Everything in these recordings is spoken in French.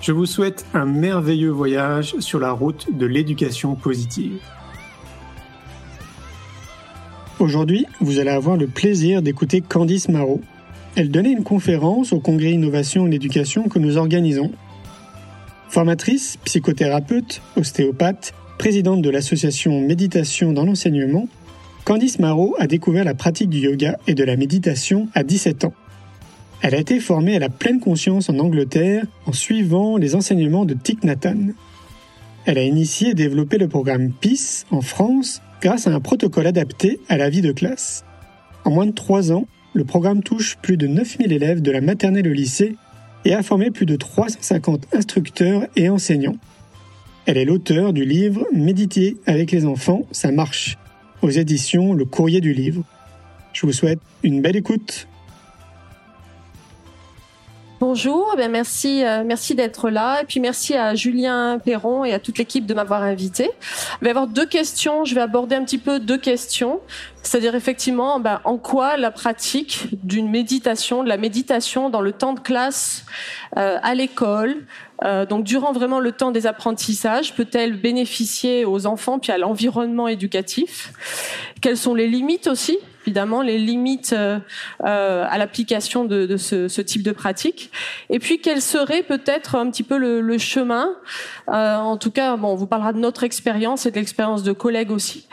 Je vous souhaite un merveilleux voyage sur la route de l'éducation positive. Aujourd'hui, vous allez avoir le plaisir d'écouter Candice Marot. Elle donnait une conférence au Congrès Innovation en Éducation que nous organisons. Formatrice, psychothérapeute, ostéopathe, présidente de l'association Méditation dans l'enseignement, Candice Marot a découvert la pratique du yoga et de la méditation à 17 ans. Elle a été formée à la pleine conscience en Angleterre en suivant les enseignements de Thich Nhat Elle a initié et développé le programme PEACE en France grâce à un protocole adapté à la vie de classe. En moins de trois ans, le programme touche plus de 9000 élèves de la maternelle au lycée et a formé plus de 350 instructeurs et enseignants. Elle est l'auteur du livre Méditer avec les enfants, ça marche, aux éditions Le Courrier du Livre. Je vous souhaite une belle écoute. Bonjour, eh merci, euh, merci d'être là. Et puis merci à Julien Perron et à toute l'équipe de m'avoir invité. Je vais avoir deux questions, je vais aborder un petit peu deux questions, c'est-à-dire effectivement ben, en quoi la pratique d'une méditation, de la méditation dans le temps de classe euh, à l'école, euh, donc durant vraiment le temps des apprentissages, peut-elle bénéficier aux enfants puis à l'environnement éducatif? Quelles sont les limites aussi? Évidemment les limites euh, euh, à l'application de, ce, type de pratique. Et puis quel serait peut-être un petit peu le, le chemin. Euh, en tout cas, bon, on vous parlera de notre expérience et de l'expérience de collègues aussi,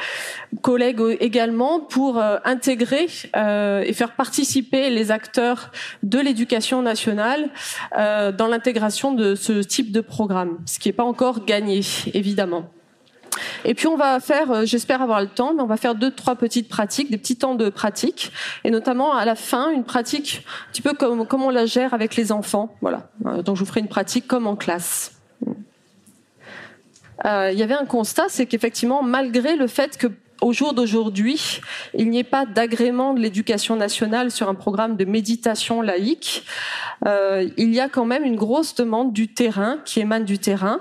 collègues également pour intégrer et faire participer les acteurs de l'éducation nationale dans l'intégration de ce type de programme, ce qui n'est pas encore gagné, évidemment. Et puis on va faire, euh, j'espère avoir le temps, mais on va faire deux, trois petites pratiques, des petits temps de pratique, et notamment à la fin une pratique un petit peu comme, comme on la gère avec les enfants. Voilà. Euh, donc je vous ferai une pratique comme en classe. Euh, il y avait un constat, c'est qu'effectivement, malgré le fait que au jour d'aujourd'hui, il n'y ait pas d'agrément de l'éducation nationale sur un programme de méditation laïque. Euh, il y a quand même une grosse demande du terrain qui émane du terrain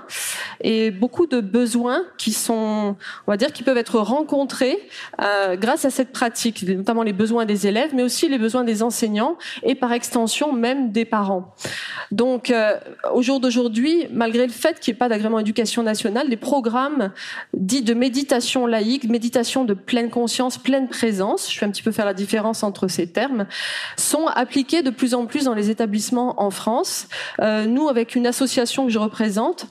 et beaucoup de besoins qui sont, on va dire, qui peuvent être rencontrés euh, grâce à cette pratique, notamment les besoins des élèves, mais aussi les besoins des enseignants et par extension même des parents. Donc, euh, au jour d'aujourd'hui, malgré le fait qu'il n'y ait pas d'agrément éducation nationale, les programmes dits de méditation laïque, méditation de pleine conscience, pleine présence, je vais un petit peu faire la différence entre ces termes, sont appliqués de plus en plus dans les établissements en France. Euh, nous, avec une association que je représente,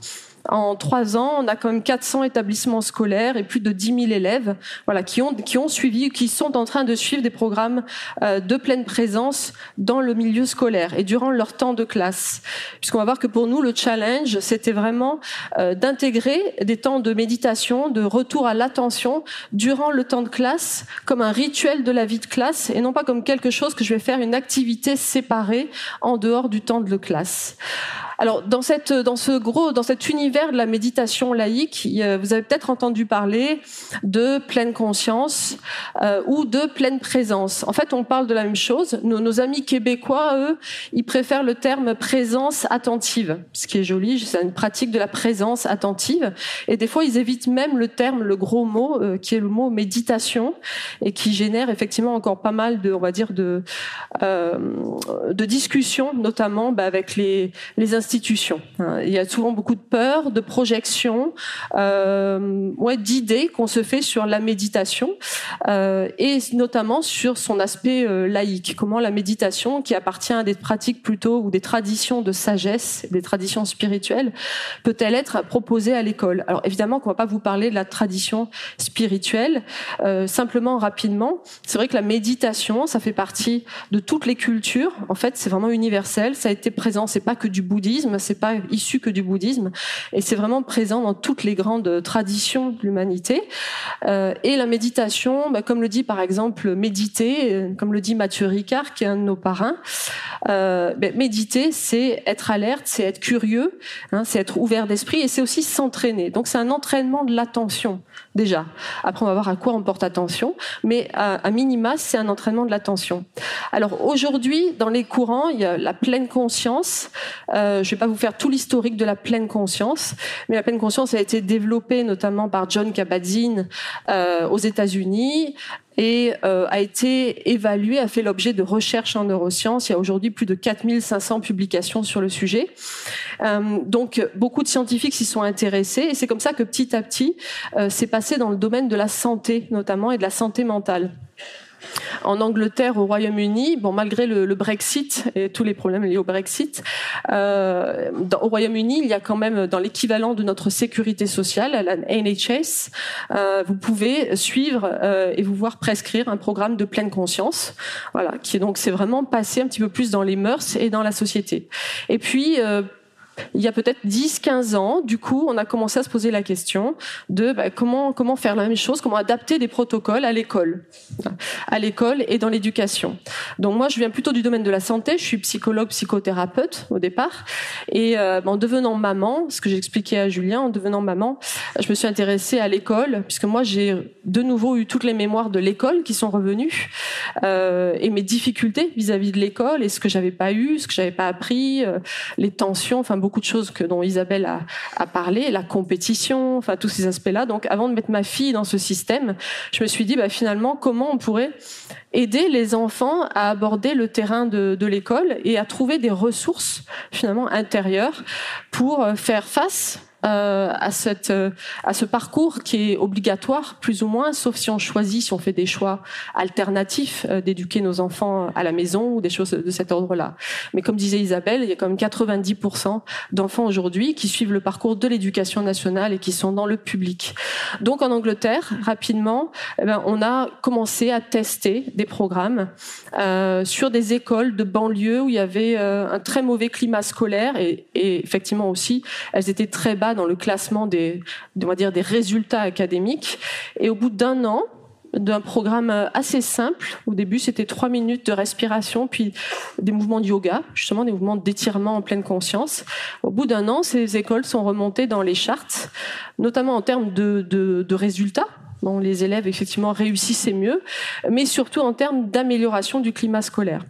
en trois ans, on a quand même 400 établissements scolaires et plus de 10 000 élèves, voilà, qui ont qui ont suivi, qui sont en train de suivre des programmes euh, de pleine présence dans le milieu scolaire et durant leur temps de classe. Puisqu'on va voir que pour nous, le challenge, c'était vraiment euh, d'intégrer des temps de méditation, de retour à l'attention durant le temps de classe, comme un rituel de la vie de classe et non pas comme quelque chose que je vais faire une activité séparée en dehors du temps de classe. Alors dans cette dans ce gros dans cet univers de la méditation laïque, vous avez peut-être entendu parler de pleine conscience euh, ou de pleine présence. En fait, on parle de la même chose. Nos, amis québécois, eux, ils préfèrent le terme présence attentive, ce qui est joli. C'est une pratique de la présence attentive. Et des fois, ils évitent même le terme, le gros mot, euh, qui est le mot méditation, et qui génère effectivement encore pas mal de, on va dire, de euh, discussions, notamment bah, avec les les institutions. Il y a souvent beaucoup de peur de projections, euh, ouais, d'idées qu'on se fait sur la méditation euh, et notamment sur son aspect euh, laïque. Comment la méditation, qui appartient à des pratiques plutôt ou des traditions de sagesse, des traditions spirituelles, peut-elle être proposée à l'école? Alors évidemment qu'on va pas vous parler de la tradition spirituelle. Simplement rapidement, c'est vrai que la méditation, ça fait partie de toutes les cultures. En fait, c'est vraiment universel. Ça a été présent. C'est pas que du bouddhisme, c'est pas issu que du bouddhisme, et c'est vraiment présent dans toutes les grandes traditions de l'humanité. Euh, et la méditation, bah, comme le dit par exemple méditer, euh, comme le dit Mathieu Ricard, qui est un de nos parrains, euh, bah, méditer, c'est être alerte, c'est être curieux, hein, c'est être ouvert d'esprit, et c'est aussi s'entraîner. Donc c'est un entraînement de l'attention déjà. Après, on va voir à quoi on porte attention, mais à, minima, c'est un entraînement de l'attention. Alors aujourd'hui, dans les courants, il y a la pleine conscience. Je vais pas vous faire tout l'historique de la pleine conscience, mais la pleine conscience a été développée notamment par John Kabat-Zinn euh, aux États-Unis et euh, a été évalué, a fait l'objet de recherches en neurosciences. Il y a aujourd'hui plus de 4500 publications sur le sujet. Euh, donc beaucoup de scientifiques s'y sont intéressés et c'est comme ça que petit à petit, c'est passé dans le domaine de la santé notamment et de la santé mentale en Angleterre, au Royaume-Uni, bon, malgré le, Brexit et tous les problèmes liés au Brexit, euh, au Royaume-Uni, il y a quand même dans l'équivalent de notre sécurité sociale, la NHS, euh, vous pouvez suivre euh, et vous voir prescrire un programme de pleine conscience, voilà, qui est donc c'est vraiment passé un petit peu plus dans les mœurs et dans la société. Et puis il y a peut-être 10-15 ans, du coup, on a commencé à se poser la question de bah, comment faire la même chose, comment adapter des protocoles à l'école, à l'école et dans l'éducation. Donc moi, je viens plutôt du domaine de la santé. Je suis psychologue, psychothérapeute au départ, et euh, en devenant maman, ce que j'ai expliqué à Julien, en devenant maman, je me suis intéressée à l'école puisque moi j'ai de nouveau eu toutes les mémoires de l'école qui sont revenues euh, et mes difficultés vis-à-vis de l'école et ce que j'avais pas eu, ce que j'avais pas appris, euh, les tensions, enfin beaucoup de choses dont Isabelle a, a parlé, la compétition, enfin tous ces aspects-là. Donc avant de mettre ma fille dans ce système, je me suis dit bah, finalement comment on pourrait aider les enfants à aborder le terrain de, de l'école et à trouver des ressources finalement intérieures pour euh, faire face euh, euh, à ce parcours qui est obligatoire, plus ou moins, sauf si on choisit, si on fait des choix alternatifs euh, d'éduquer nos enfants à la maison ou des choses de cet ordre-là. Mais comme disait Isabelle, il y a quand même 90% d'enfants aujourd'hui qui suivent le parcours de l'éducation nationale et qui sont dans le public. Donc en Angleterre, rapidement, eh ben, on a commencé à tester des programmes sur des écoles de banlieue où il y avait un très mauvais climat scolaire et effectivement aussi, elles étaient très bas dans le classement des, des résultats académiques. Et au bout d'un an, d'un programme assez simple. Au début, c'était trois minutes de respiration, puis des mouvements de yoga, justement des mouvements d'étirement en pleine conscience. Au bout d'un an, ces écoles sont remontées dans les chartes, notamment en termes de résultats. Bon, les élèves effectivement réussissaient mieux, mais surtout en termes d'amélioration du climat scolaire.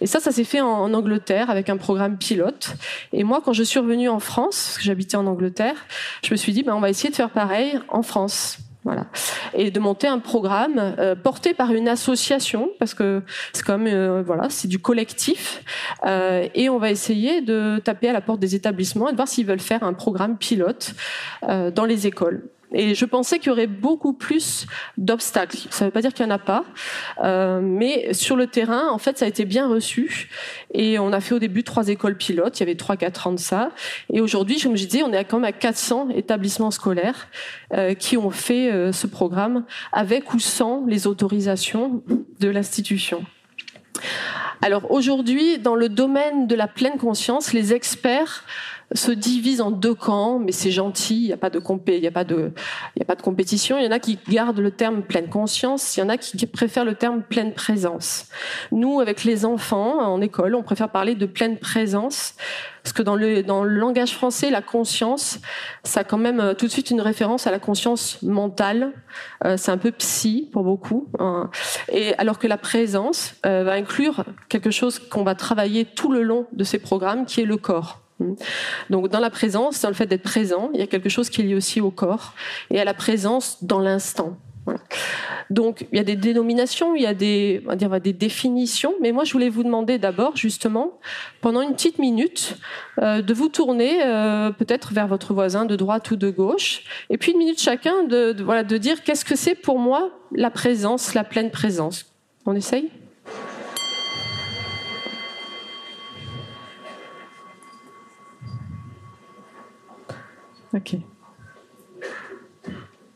Et ça, ça s'est fait en, Angleterre avec un programme pilote. Et moi, quand je suis revenue en France, parce que j'habitais en Angleterre, je me suis dit, ben, on va essayer de faire pareil en France. Voilà. Et de monter un programme euh, porté par une association, parce que c'est comme euh, voilà, c'est du collectif. Euh, et on va essayer de taper à la porte des établissements et de voir s'ils veulent faire un programme pilote euh, dans les écoles. Et je pensais qu'il y aurait beaucoup plus d'obstacles. Ça ne veut pas dire qu'il n'y en a pas, euh, mais sur le terrain, en fait, ça a été bien reçu. Et on a fait au début trois écoles pilotes. Il y avait trois, quatre ans de ça. Et aujourd'hui, comme je disais, on est quand même à 400 établissements scolaires euh, qui ont fait euh, ce programme avec ou sans les autorisations de l'institution. Alors aujourd'hui, dans le domaine de la pleine conscience, les experts se divisent en deux camps, mais c'est gentil, il n'y a pas de compé, il y a pas de, il a pas de compétition. Il y en a qui gardent le terme pleine conscience, il y en a qui préfèrent le terme pleine présence. Nous, avec les enfants en école, on préfère parler de pleine présence parce que dans le, dans le langage français, la conscience, ça a quand même euh, tout de suite une référence à la conscience mentale. Euh, c'est un peu psy pour beaucoup. Hein. Et alors que la présence euh, va inclure quelque chose qu'on va travailler tout le long de ces programmes, qui est le corps. Donc dans la présence, dans le fait d'être présent, il y a quelque chose qui est lié aussi au corps et à la présence dans l'instant. Donc, il y a des dénominations, il y a des, on va dire, des définitions, mais moi, je voulais vous demander d'abord, justement, pendant une petite minute, euh, de vous tourner euh, peut-être vers votre voisin de droite ou de gauche, et puis une minute chacun de, de voilà, de dire qu'est-ce que c'est pour moi la présence, la pleine présence. On essaye? Ok.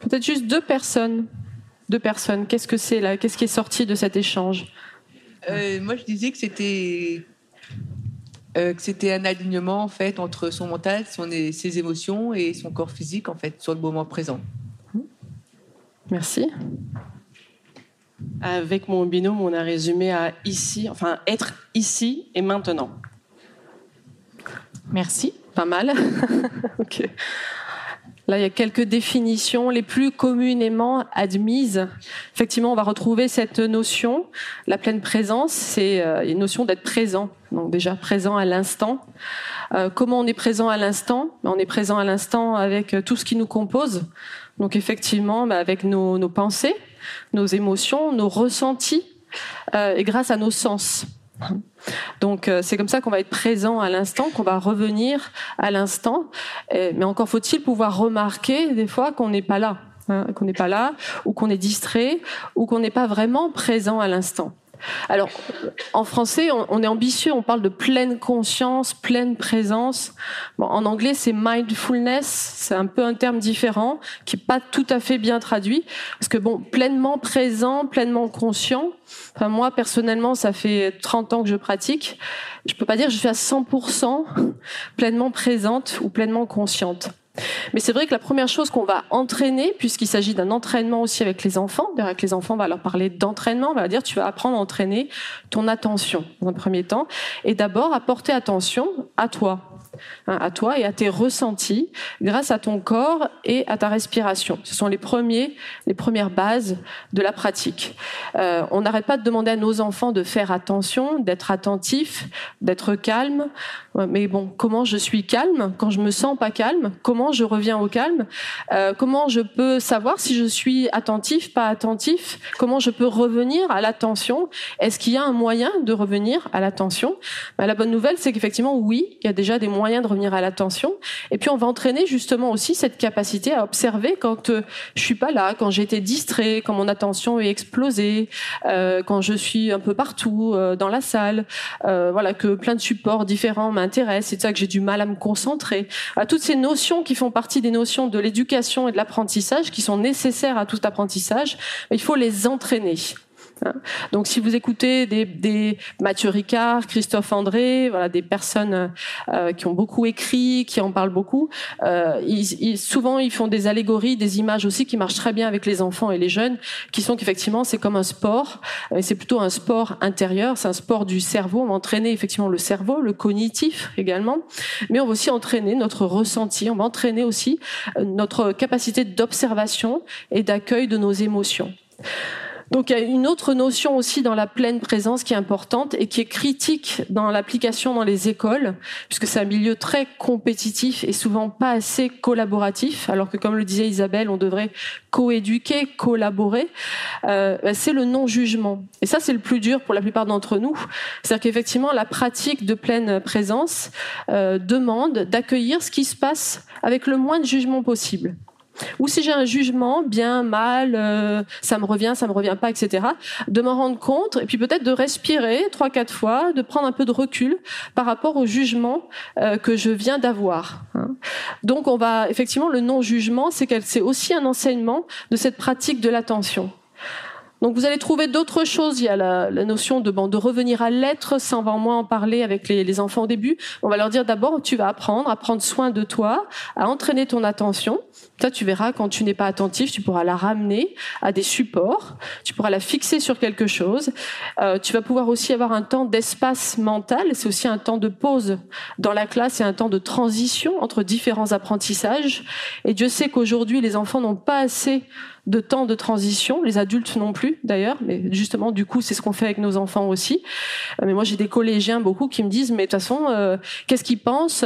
Peut-être juste deux personnes. Deux personnes. Qu'est-ce que c'est là? Qu'est-ce qui est sorti de cet échange? Euh, Moi, je disais que c'était euh, que c'était un alignement en fait entre son mental, son, ses émotions et son corps physique en fait sur le moment présent. Merci. Avec mon binôme, on a résumé à ici, enfin être ici et maintenant. Merci. Pas mal. ok. Là, il y a quelques définitions les plus communément admises. Effectivement, on va retrouver cette notion. La pleine présence, c'est euh, une notion d'être présent. Donc déjà présent à l'instant. Euh, comment on est présent à l'instant? On est présent à l'instant avec tout ce qui nous compose. Donc effectivement, bah, avec nos, pensées, nos émotions, nos ressentis, euh, et grâce à nos sens. Donc euh, c'est comme ça qu'on va être présent à l'instant, qu'on va revenir à l'instant. Mais encore faut-il pouvoir remarquer des fois qu'on n'est pas là, hein, qu'on n'est pas là, ou qu'on est distrait, ou qu'on n'est pas vraiment présent à l'instant. Alors, en français, on, est ambitieux, on parle de pleine conscience, pleine présence. En anglais, c'est mindfulness, c'est un peu un terme différent, qui n'est pas tout à fait bien traduit, parce que bon, pleinement présent, pleinement conscient. Enfin, moi, personnellement, ça fait 30 ans que je pratique. Je peux pas dire que je suis à 100% pleinement présente ou pleinement consciente. Mais c'est vrai que la première chose qu'on va entraîner, puisqu'il s'agit d'un entraînement aussi avec les enfants, avec les enfants, on va leur parler d'entraînement, on va leur dire tu vas apprendre à entraîner ton attention dans un premier temps, et d'abord à porter attention à toi, Hein, à toi et à tes ressentis grâce à ton corps et à ta respiration. Ce sont les premiers, les premières bases de la pratique. Euh, on n'arrête pas de demander à nos enfants de faire attention, d'être attentifs, d'être calmes. Mais bon, comment je suis calme quand je me sens pas calme? Comment je reviens au calme? Euh, Comment je peux savoir si je suis attentif, pas attentif? Comment je peux revenir à l'attention? Est-ce qu'il y a un moyen de revenir à l'attention? Ben, La bonne nouvelle, c'est qu'effectivement, oui, il y a déjà des moyens de revenir à l'attention. Et puis on va entraîner justement aussi cette capacité à observer quand euh, je suis pas là, quand j'ai été distrait, quand mon attention est explosée, euh, quand je suis un peu partout euh, dans la salle, voilà que plein de supports différents m'intéressent, c'est ça que j'ai du mal à me concentrer. Toutes ces notions qui font partie des notions de l'éducation et de l'apprentissage, qui sont nécessaires à tout apprentissage, il faut les entraîner. Hein. Donc, si vous écoutez des, des Mathieu Ricard, Christophe André, voilà, des personnes euh, qui ont beaucoup écrit, qui en parlent beaucoup, euh, ils, souvent ils font des allégories, des images aussi qui marchent très bien avec les enfants et les jeunes, qui sont qu'effectivement c'est comme un sport, et c'est plutôt un sport intérieur, c'est un sport du cerveau. On va entraîner effectivement le cerveau, le cognitif également, mais on va aussi entraîner notre ressenti, on va entraîner aussi euh, notre capacité d'observation et d'accueil de nos émotions. Donc il y a une autre notion aussi dans la pleine présence qui est importante et qui est critique dans l'application dans les écoles, puisque c'est un milieu très compétitif et souvent pas assez collaboratif, alors que comme le disait Isabelle, on devrait coéduquer, collaborer. Euh, bah, c'est le non-jugement. Et ça, c'est le plus dur pour la plupart d'entre nous. C'est-à-dire qu'effectivement, la pratique de pleine présence euh, demande d'accueillir ce qui se passe avec le moins de jugement possible. Ou si j'ai un jugement, bien, mal, euh, ça me revient, ça me revient pas, etc. De m'en rendre compte et puis peut-être de respirer trois, quatre fois, de prendre un peu de recul par rapport au jugement euh, que je viens d'avoir. Hein. Donc on va effectivement le non-jugement, c'est c'est aussi un enseignement de cette pratique de l'attention. Donc vous allez trouver d'autres choses. Il y a la, la notion de, bon, de revenir à l'être, ça on va moins en parler avec les, les, enfants au début. On va leur dire d'abord, tu vas apprendre à prendre soin de toi, à entraîner ton attention. Ça, tu verras, quand tu n'es pas attentif, tu pourras la ramener à des supports, tu pourras la fixer sur quelque chose. Euh, tu vas pouvoir aussi avoir un temps d'espace mental. C'est aussi un temps de pause dans la classe et un temps de transition entre différents apprentissages. Et Dieu sait qu'aujourd'hui, les enfants n'ont pas assez de temps de transition, les adultes non plus. d'ailleurs, mais justement du coup c'est ce qu'on fait avec nos enfants aussi. Euh, mais moi j'ai des collégiens beaucoup qui me disent mais de toute façon euh, qu'est-ce qu'ils pensent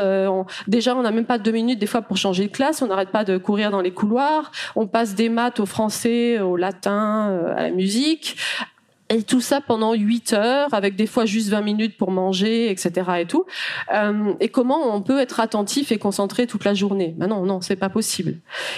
Déjà on n'a même pas deux minutes des fois pour changer de classe, on n'arrête pas de courir dans les couloirs, on passe des maths au français, au latin, à la musique. Et tout ça pendant 8 heures, avec des fois juste 20 minutes pour manger, etc. et tout. Euh, et comment on peut être attentif et concentré toute la journée? Ben Non, non, c'est pas possible.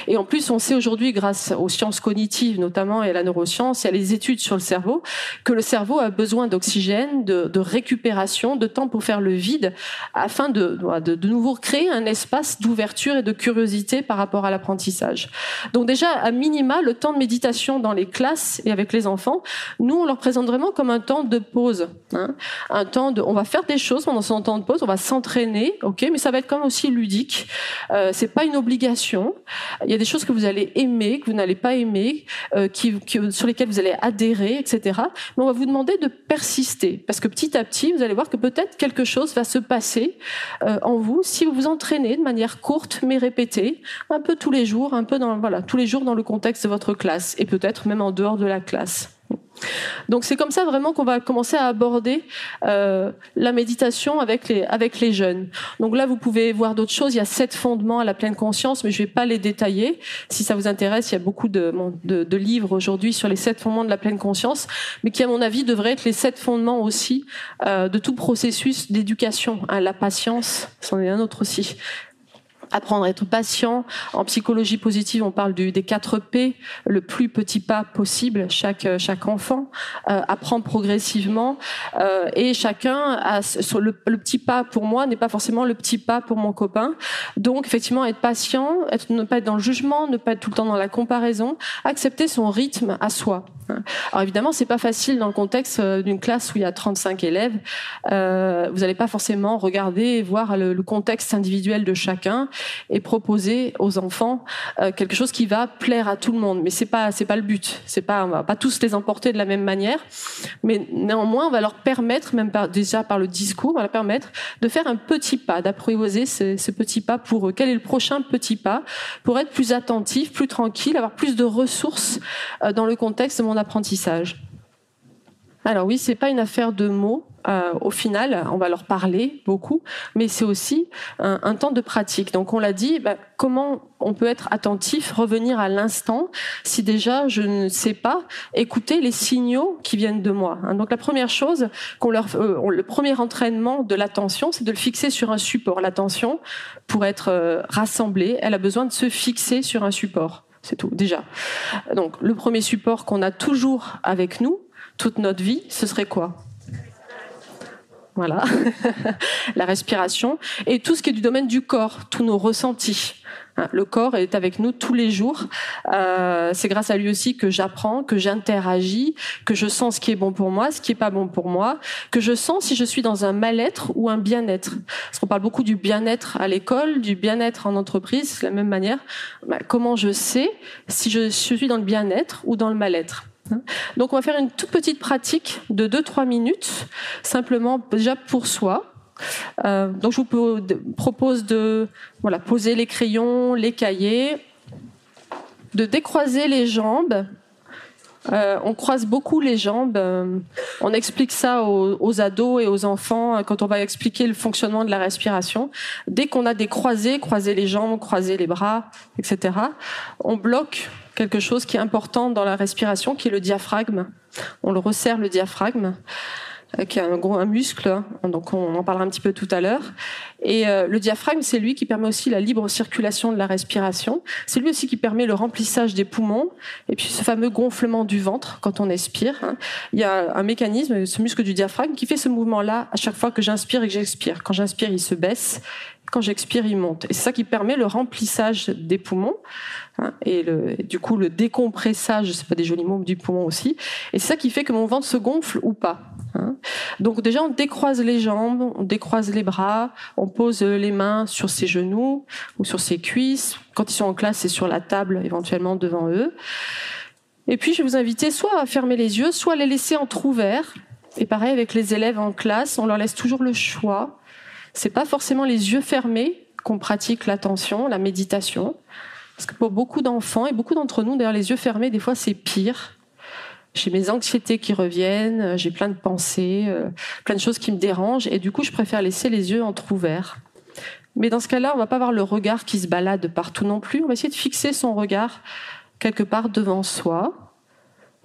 Et en plus, on sait aujourd'hui, grâce aux sciences cognitives notamment et à la neuroscience et à les études sur le cerveau, que le cerveau a besoin d'oxygène, de, récupération, de temps pour faire le vide, afin de, de, de nouveau créer un espace d'ouverture et de curiosité par rapport à l'apprentissage. Donc déjà, à minima, le temps de méditation dans les classes et avec les enfants, nous, on leur présente vraiment comme un temps de pause, hein. un temps de, on va faire des choses pendant son temps de pause, on va s'entraîner, ok, mais ça va être quand même aussi ludique. Euh, c'est pas une obligation. Il y a des choses que vous allez aimer, que vous n'allez pas aimer, euh, qui, sur lesquelles vous allez adhérer, etc. Mais on va vous demander de persister, parce que petit à petit, vous allez voir que peut-être quelque chose va se passer euh, en vous si vous vous entraînez de manière courte mais répétée, un peu tous les jours, un peu dans voilà tous les jours dans le contexte de votre classe et peut-être même en dehors de la classe. Donc c'est comme ça vraiment qu'on va commencer à aborder euh, la méditation avec les avec les jeunes. Donc là vous pouvez voir d'autres choses. Il y a sept fondements à la pleine conscience, mais je vais pas les détailler. Si ça vous intéresse, il y a beaucoup de, de, de livres aujourd'hui sur les sept fondements de la pleine conscience, mais qui à mon avis devraient être les sept fondements aussi euh, de tout processus d'éducation. Hein, la patience, c'en est un autre aussi apprendre à être patient. En psychologie positive, on parle du, des 4 P, le plus petit pas possible, chaque, chaque enfant, euh, apprend progressivement, euh, et chacun le, petit pas pour moi n'est pas forcément le petit pas pour mon copain. Donc effectivement, être patient, être, ne pas être dans le jugement, ne pas être tout le temps dans la comparaison, accepter son rythme à soi. Alors évidemment, c'est pas facile dans le contexte euh, d'une classe où il y a 35 élèves. Euh, vous n'allez pas forcément regarder et voir le, le, contexte individuel de chacun et proposer aux enfants euh, quelque chose qui va plaire à tout le monde. Mais c'est pas c'est pas le but. C'est pas va pas tous les emporter de la même manière, mais néanmoins on va leur permettre, même déjà par le discours, on va leur permettre de faire un petit pas, d'apprivoiser ce, ce petit pas pour eux. Quel est le prochain petit pas pour être plus attentif, plus tranquille, avoir plus de ressources euh, dans le contexte de mon apprentissage? Alors oui, c'est pas une affaire de mots. Euh, au final, on va leur parler beaucoup, mais c'est aussi un, temps de pratique. Donc on l'a dit, bah, comment on peut être attentif, revenir à l'instant, si déjà je ne sais pas écouter les signaux qui viennent de moi. Hein. Donc la première chose, qu'on leur, euh, le premier entraînement de l'attention, c'est de le fixer sur un support. L'attention, pour être euh, rassemblée, elle a besoin de se fixer sur un support. C'est tout, déjà. Donc, le premier support qu'on a toujours avec nous, toute notre vie, ce serait quoi? Voilà, la respiration et tout ce qui est du domaine du corps, tous nos ressentis. Hein, le corps est avec nous tous les jours. Euh, c'est grâce à lui aussi que j'apprends, que j'interagis, que je sens ce qui est bon pour moi, ce qui est pas bon pour moi, que je sens si je suis dans un mal-être ou un bien-être. Parce qu'on parle beaucoup du bien-être à l'école, du bien-être en entreprise, de la même manière. Bah, comment je sais si je suis dans le bien-être ou dans le mal-être? Donc on va faire une toute petite pratique de 2-3 minutes, simplement déjà pour soi, euh, donc je vous propose de poser les crayons, les cahiers, de décroiser les jambes. Euh, on croise beaucoup les jambes. Euh, on explique ça aux, ados et aux enfants quand on va expliquer le fonctionnement de la respiration. Dès qu'on a des croisés, croiser les jambes, croiser les bras, etc., on bloque quelque chose qui est important dans la respiration, qui est le diaphragme. On le resserre le diaphragme qui est un gros un muscle, hein. donc on en parlera un petit peu tout à l'heure. Et euh, le diaphragme, c'est lui qui permet aussi la libre circulation de la respiration. C'est lui aussi qui permet le remplissage des poumons et puis ce fameux gonflement du ventre quand on expire. Hein. Il y a un mécanisme, ce muscle du diaphragme, qui fait ce mouvement-là à chaque fois que j'inspire et que j'expire. Quand j'inspire, il se baisse. Quand j'expire, il monte. Et c'est ça qui permet le remplissage des poumons hein, et le, du coup le décompressage, c'est pas des jolis mots, du poumon aussi. Et c'est ça qui fait que mon ventre se gonfle ou pas. Hein. Donc déjà, on décroise les jambes, on décroise les bras, on pose les mains sur ses genoux ou sur ses cuisses. Quand ils sont en classe, c'est sur la table, éventuellement devant eux. Et puis, je vais vous inviter soit à fermer les yeux, soit à les laisser ouverts. Et pareil avec les élèves en classe, on leur laisse toujours le choix. C'est pas forcément les yeux fermés qu'on pratique l'attention, la méditation. Parce que pour beaucoup d'enfants et beaucoup d'entre nous, d'ailleurs, les yeux fermés, des fois, c'est pire j'ai mes anxiétés qui reviennent, j'ai plein de pensées, euh, plein de choses qui me dérangent, et du coup, je préfère laisser les yeux entrouverts. Mais dans ce cas-là, on va pas avoir le regard qui se balade partout non plus. On va essayer de fixer son regard quelque part devant soi,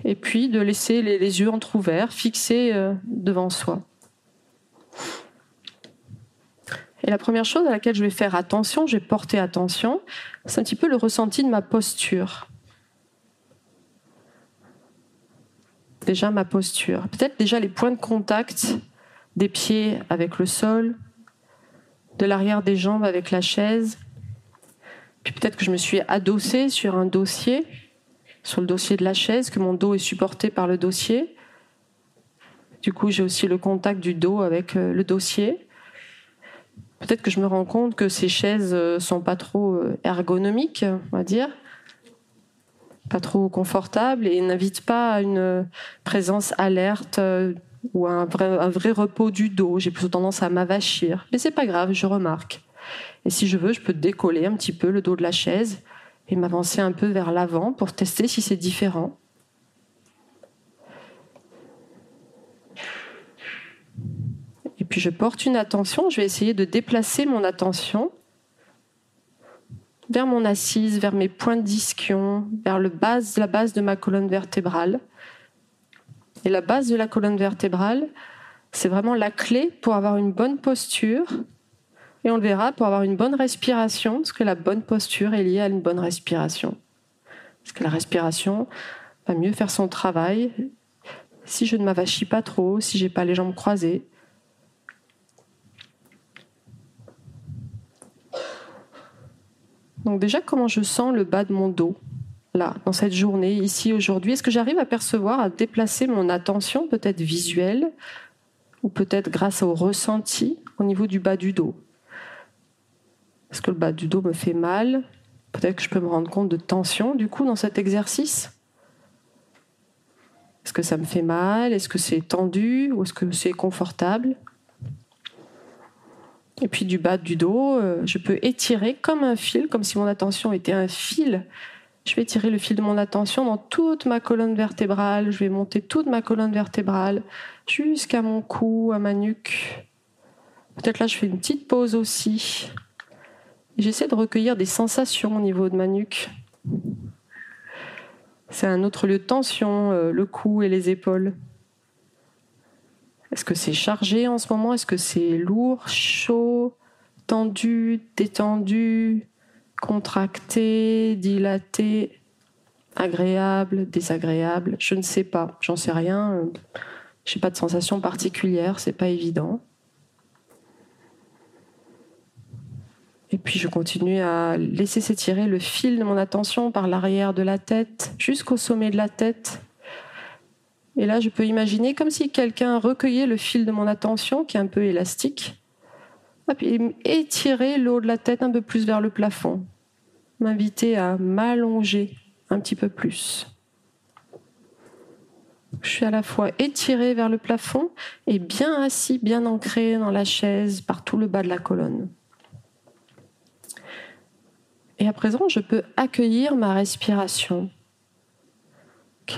et puis de laisser les, les yeux entrouverts, fixés euh, devant soi. Et la première chose à laquelle je vais faire attention, je vais porter attention, c'est un petit peu le ressenti de ma posture. Déjà ma posture. Peut-être déjà les points de contact des pieds avec le sol, de l'arrière des jambes avec la chaise. Puis peut-être que je me suis adossée sur un dossier, sur le dossier de la chaise, que mon dos est supporté par le dossier. Du coup, j'ai aussi le contact du dos avec euh, le dossier. Peut-être que je me rends compte que ces chaises euh, sont pas trop euh, ergonomiques, on va dire, pas trop confortables et n'invitent pas à une présence alerte ou un vrai, un vrai repos du dos. J'ai plutôt tendance à m'avachir, mais c'est pas grave, je remarque. Et si je veux, je peux décoller un petit peu le dos de la chaise et m'avancer un peu vers l'avant pour tester si c'est différent. Et puis je porte une attention, je vais essayer de déplacer mon attention vers mon assise, vers mes points de disquion, vers la base de ma colonne vertébrale. Et la base de la colonne vertébrale, c'est vraiment la clé pour avoir une bonne posture. Et on le verra pour avoir une bonne respiration, parce que la bonne posture est liée à une bonne respiration. Parce que la respiration va mieux faire son travail si je ne m'avachis pas trop, si j'ai pas les jambes croisées. Donc déjà, comment je sens le bas de mon dos là, dans cette journée, ici, aujourd'hui? Est-ce que j'arrive à percevoir, à déplacer mon attention, peut-être visuelle, ou peut-être grâce au ressenti au niveau du bas du dos? Est-ce que le bas du dos me fait mal? Peut-être que je peux me rendre compte de tension, du coup, dans cet exercice? Est-ce que ça me fait mal? Est-ce que c'est tendu? Ou est-ce que c'est confortable? Et puis du bas du dos, euh, je peux étirer comme un fil, comme si mon attention était un fil je vais tirer le fil de mon attention dans toute ma colonne vertébrale. Je vais monter toute ma colonne vertébrale jusqu'à mon cou, à ma nuque. Peut-être là, je fais une petite pause aussi. J'essaie de recueillir des sensations au niveau de ma nuque. C'est un autre lieu de tension, euh, le cou et les épaules. Est-ce que c'est chargé en ce moment? Est-ce que c'est lourd, chaud, tendu, détendu contracté, dilaté, agréable, désagréable, je ne sais pas, j'en sais rien. Je n'ai pas de sensation particulière, c'est pas évident. Et puis je continue à laisser s'étirer le fil de mon attention par l'arrière de la tête jusqu'au sommet de la tête. Et là, je peux imaginer comme si quelqu'un recueillait le fil de mon attention, qui est un peu élastique, et étirer le haut de la tête un peu plus vers le plafond m'inviter à m'allonger un petit peu plus. Je suis à la fois étiré vers le plafond et bien assis, bien ancré dans la chaise par tout le bas de la colonne. Et à présent, je peux accueillir ma respiration,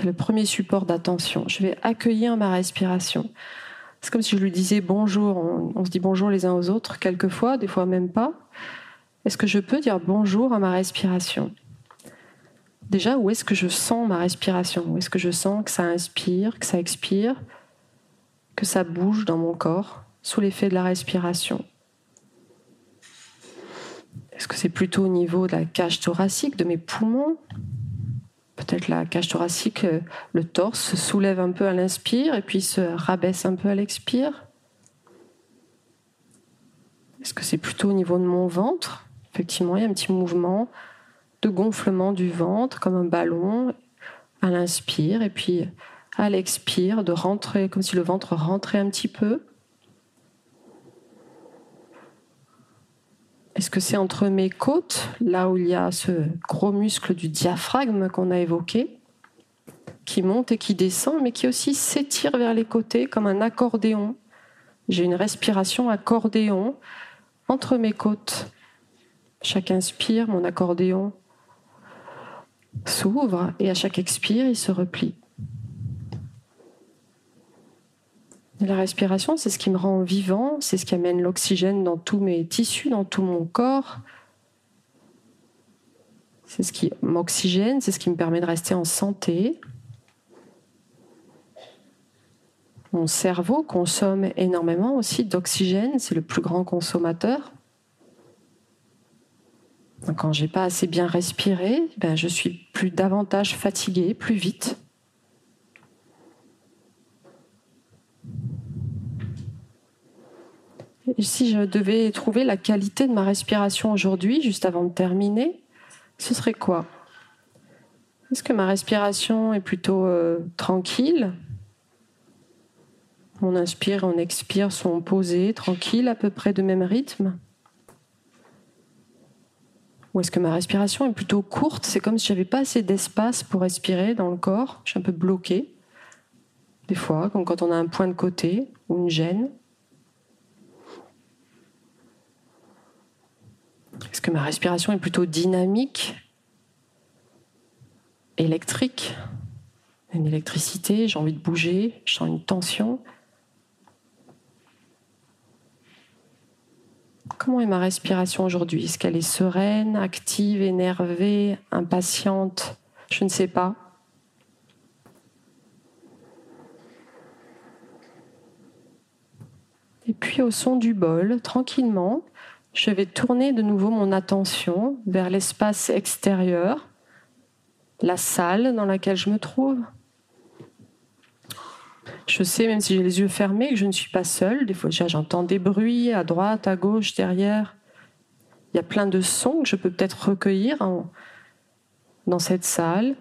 le premier support d'attention. Je vais accueillir ma respiration. C'est comme si je lui disais bonjour. On, on se dit bonjour les uns aux autres, quelquefois, des fois même pas. Est-ce que je peux dire bonjour à ma respiration? Déjà, où est-ce que je sens ma respiration? Où est-ce que je sens que ça inspire, que ça expire, que ça bouge dans mon corps sous l'effet de la respiration? Est-ce que c'est plutôt au niveau de la cage thoracique, de mes poumons? Peut-être la cage thoracique, euh, le torse se soulève un peu à l'inspire et puis se rabaisse un peu à l'expire. Est-ce que c'est plutôt au niveau de mon ventre? Effectivement, il y a un petit mouvement de gonflement du ventre comme un ballon à l'inspire et puis à l'expire de rentrer comme si le ventre rentrait un petit peu. Est-ce que c'est entre mes côtes, là où il y a ce gros muscle du diaphragme qu'on a évoqué, qui monte et qui descend, mais qui aussi s'étire vers les côtés comme un accordéon? J'ai une respiration accordéon entre mes côtes chaque inspire, mon accordéon s'ouvre et à chaque expire, il se replie. La respiration, c'est ce qui me rend vivant, c'est ce qui amène l'oxygène dans tous mes tissus, dans tout mon corps. C'est ce qui m'oxygène, c'est ce qui me permet de rester en santé. Mon cerveau consomme énormément aussi d'oxygène, c'est le plus grand consommateur. Quand j'ai pas assez bien respiré, ben je suis plus davantage fatigué, plus vite. Si je devais trouver la qualité de ma respiration aujourd'hui, juste avant de terminer, ce serait quoi? Est-ce que ma respiration est plutôt euh, tranquille? On inspire, on expire sont posés, tranquilles, à peu près de même rythme? Ou est-ce que ma respiration est plutôt courte? C'est comme si j'avais pas assez d'espace pour respirer dans le corps. Je suis un peu bloqué. Des fois, comme quand on a un point de côté ou une gêne. Est-ce que ma respiration est plutôt dynamique, électrique? Une électricité, j'ai envie de bouger, je sens une tension. Comment est ma respiration aujourd'hui? Est-ce qu'elle est sereine, active, énervée, impatiente? Je ne sais pas. Et puis au son du bol, tranquillement, je vais tourner de nouveau mon attention vers l'espace extérieur, la salle dans laquelle je me trouve. Je sais, même si j'ai les yeux fermés, que je ne suis pas seule. Des fois, j'entends des bruits à droite, à gauche, derrière. Il y a plein de sons que je peux peut-être recueillir dans cette salle.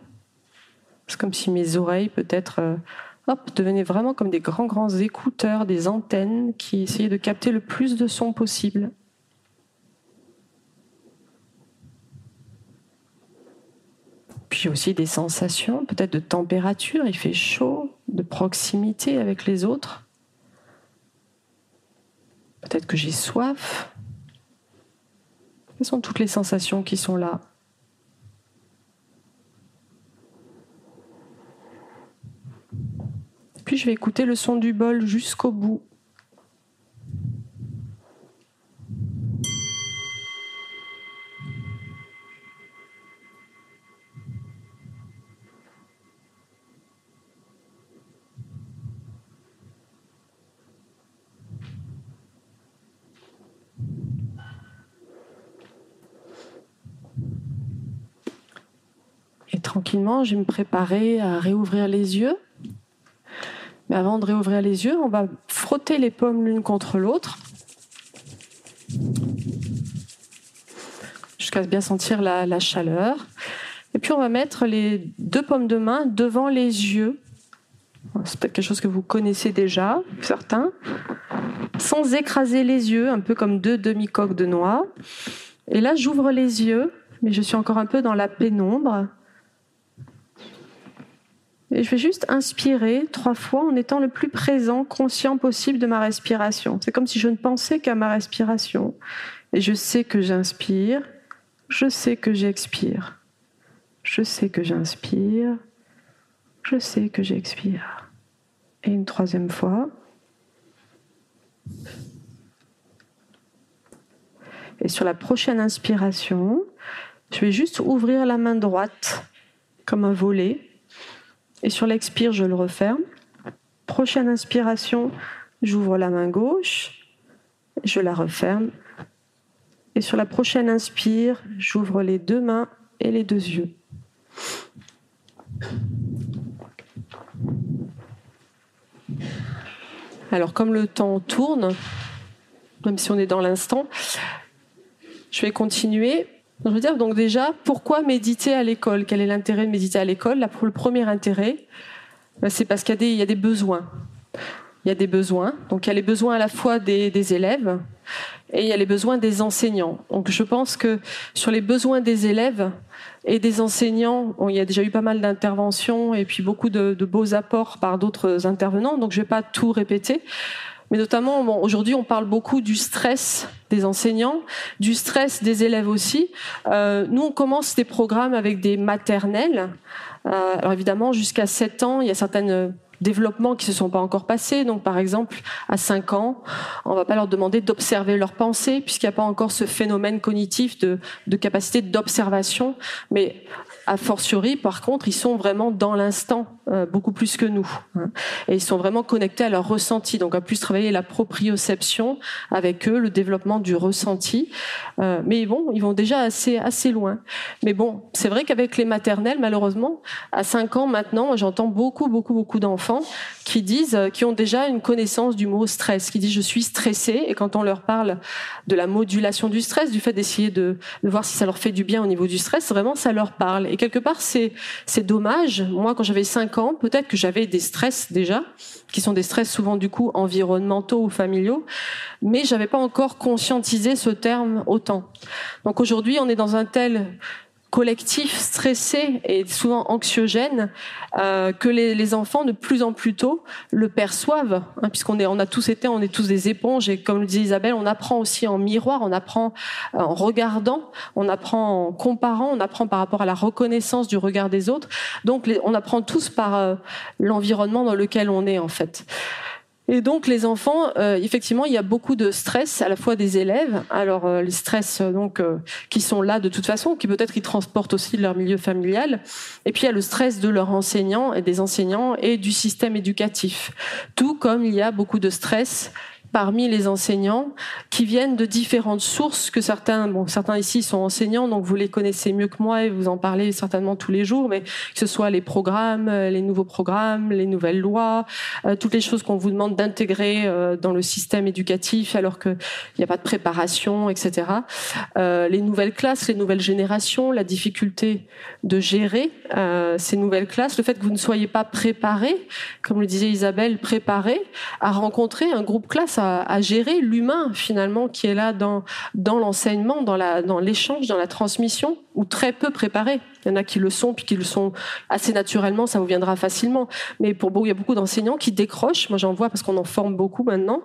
C'est comme si mes oreilles, peut-être, euh, devenaient vraiment comme des grands, grands écouteurs, des antennes qui essayaient de capter le plus de sons possible. Puis aussi des sensations, peut-être de température, il fait chaud, de proximité avec les autres. Peut-être que j'ai soif. Quelles sont toutes les sensations qui sont là Puis je vais écouter le son du bol jusqu'au bout. Tranquillement, je vais me préparer à réouvrir les yeux. Mais avant de réouvrir les yeux, on va frotter les pommes l'une contre l'autre. Jusqu'à bien sentir la, la, chaleur. Et puis on va mettre les deux pommes de main devant les yeux. C'est peut-être quelque chose que vous connaissez déjà, certains. Sans écraser les yeux, un peu comme deux demi-coques de noix. Et là, j'ouvre les yeux, mais je suis encore un peu dans la pénombre. Je vais juste inspirer trois fois en étant le plus présent, conscient possible de ma respiration. C'est comme si je ne pensais qu'à ma respiration. Et je sais que j'inspire, je sais que j'expire. Je sais que j'inspire, je sais que j'expire. Et une troisième fois. Et sur la prochaine inspiration, je vais juste ouvrir la main droite comme un volet et sur l'expire, je le referme. Prochaine inspiration, j'ouvre la main gauche, je la referme. Et sur la prochaine inspire, j'ouvre les deux mains et les deux yeux. Alors comme le temps tourne, même si on est dans l'instant, je vais continuer je veux dire, donc déjà, pourquoi méditer à l'école? Quel est l'intérêt de méditer à l'école? Le premier intérêt, ben, c'est parce qu'il y, a des besoins. Il y a des besoins. Donc il y a les besoins à la fois des, élèves et il y a les besoins des enseignants. Donc je pense que sur les besoins des élèves et des enseignants, il y a déjà eu pas mal d'interventions et puis beaucoup de, de beaux apports par d'autres intervenants. Donc je ne vais pas tout répéter mais notamment aujourd'hui on parle beaucoup du stress des enseignants, du stress des élèves aussi. Euh, nous on commence des programmes avec des maternelles. Euh, alors évidemment jusqu'à 7 ans, il y a certaines développement qui se sont pas encore passés. Donc, par exemple, à 5 ans, on va pas leur demander d'observer leurs pensées puisqu'il n'y a pas encore ce phénomène cognitif de, de capacité d'observation. Mais a fortiori, par contre, ils sont vraiment dans l'instant, euh, beaucoup plus que nous. Hein. Et ils sont vraiment connectés à leur ressenti. Donc, on plus travailler la proprioception avec eux, le développement du ressenti. Euh, mais bon, ils vont déjà assez, assez loin. Mais bon, c'est vrai qu'avec les maternelles, malheureusement, à 5 ans maintenant, j'entends beaucoup, beaucoup, beaucoup d'enfants qui disent, euh, qui ont déjà une connaissance du mot stress, qui disent je suis stressé. Et quand on leur parle de la modulation du stress, du fait d'essayer de, de voir si ça leur fait du bien au niveau du stress, vraiment, ça leur parle. Et quelque part, c'est c'est dommage. Moi, quand j'avais 5 ans, peut-être que j'avais des stress déjà, qui sont des stress souvent du coup environnementaux ou familiaux, mais j'avais pas encore conscientisé ce terme autant. Donc aujourd'hui, on est dans un tel collectif stressé et souvent anxiogène euh, que les, les, enfants de plus en plus tôt le perçoivent hein, puisqu'on est on a tous été on est tous des éponges. Et comme le disait Isabelle on apprend aussi en miroir on apprend euh, en regardant on apprend en comparant on apprend par rapport à la reconnaissance du regard des autres. Donc on apprend tous par euh, l'environnement dans lequel on est en fait et donc les enfants, euh, effectivement, il y a beaucoup de stress à la fois des élèves. Alors euh, les stress euh, donc euh, qui sont là de toute façon, qui peut-être ils transportent aussi leur milieu familial. Et puis il y a le stress de leurs enseignants et des enseignants et du système éducatif. Tout comme il y a beaucoup de stress parmi les enseignants qui viennent de différentes sources que certains, bon, certains ici sont enseignants, donc vous les connaissez mieux que moi et vous en parlez certainement tous les jours, mais que ce soit les programmes, euh, les nouveaux programmes, les nouvelles lois, euh, toutes les choses qu'on vous demande d'intégrer euh, dans le système éducatif alors qu'il n'y a pas de préparation, etc. Les nouvelles classes, les nouvelles générations, la difficulté de gérer ces nouvelles classes, le fait que vous ne soyez pas préparé, comme le disait Isabelle, préparé à rencontrer un groupe classe à, gérer l'humain finalement qui est là dans l'enseignement, dans la dans l'échange, dans la transmission, ou très peu préparé. Il y en a qui le sont, puis qui le sont assez naturellement, ça vous viendra facilement. Mais pour beaucoup, il y a beaucoup d'enseignants qui décrochent. Moi, j'en vois parce qu'on en forme beaucoup maintenant,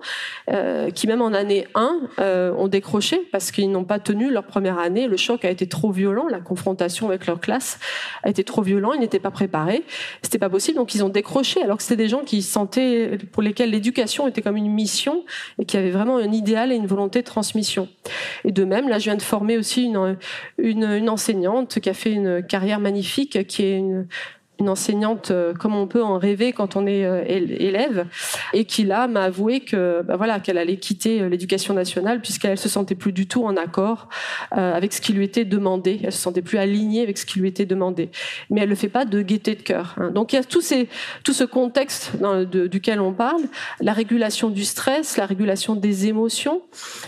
euh, qui même en année 1 euh, ont décroché parce qu'ils n'ont pas tenu leur première année. Le choc a été trop violent, la confrontation avec leur classe a été trop violent. Ils n'étaient pas préparés, c'était pas possible, donc ils ont décroché. Alors que c'était des gens qui sentaient, pour lesquels l'éducation était comme une mission et qui avaient vraiment un idéal et une volonté de transmission. Et de même, là, je viens de former aussi une, une, une enseignante qui a fait une carrière magnifique, qui est une, une enseignante euh, comme on peut en rêver quand on est euh, élève et qui là m'a avoué que bah voilà qu'elle allait quitter euh, l'éducation nationale puisqu'elle se sentait plus du tout en accord avec ce qui lui était demandé. Elle se sentait plus alignée avec ce qui lui était demandé. Mais elle le fait pas de gaieté de cœur hein. donc il y a tout ces tout ce contexte dans, de, duquel on parle. La régulation du stress la régulation des émotions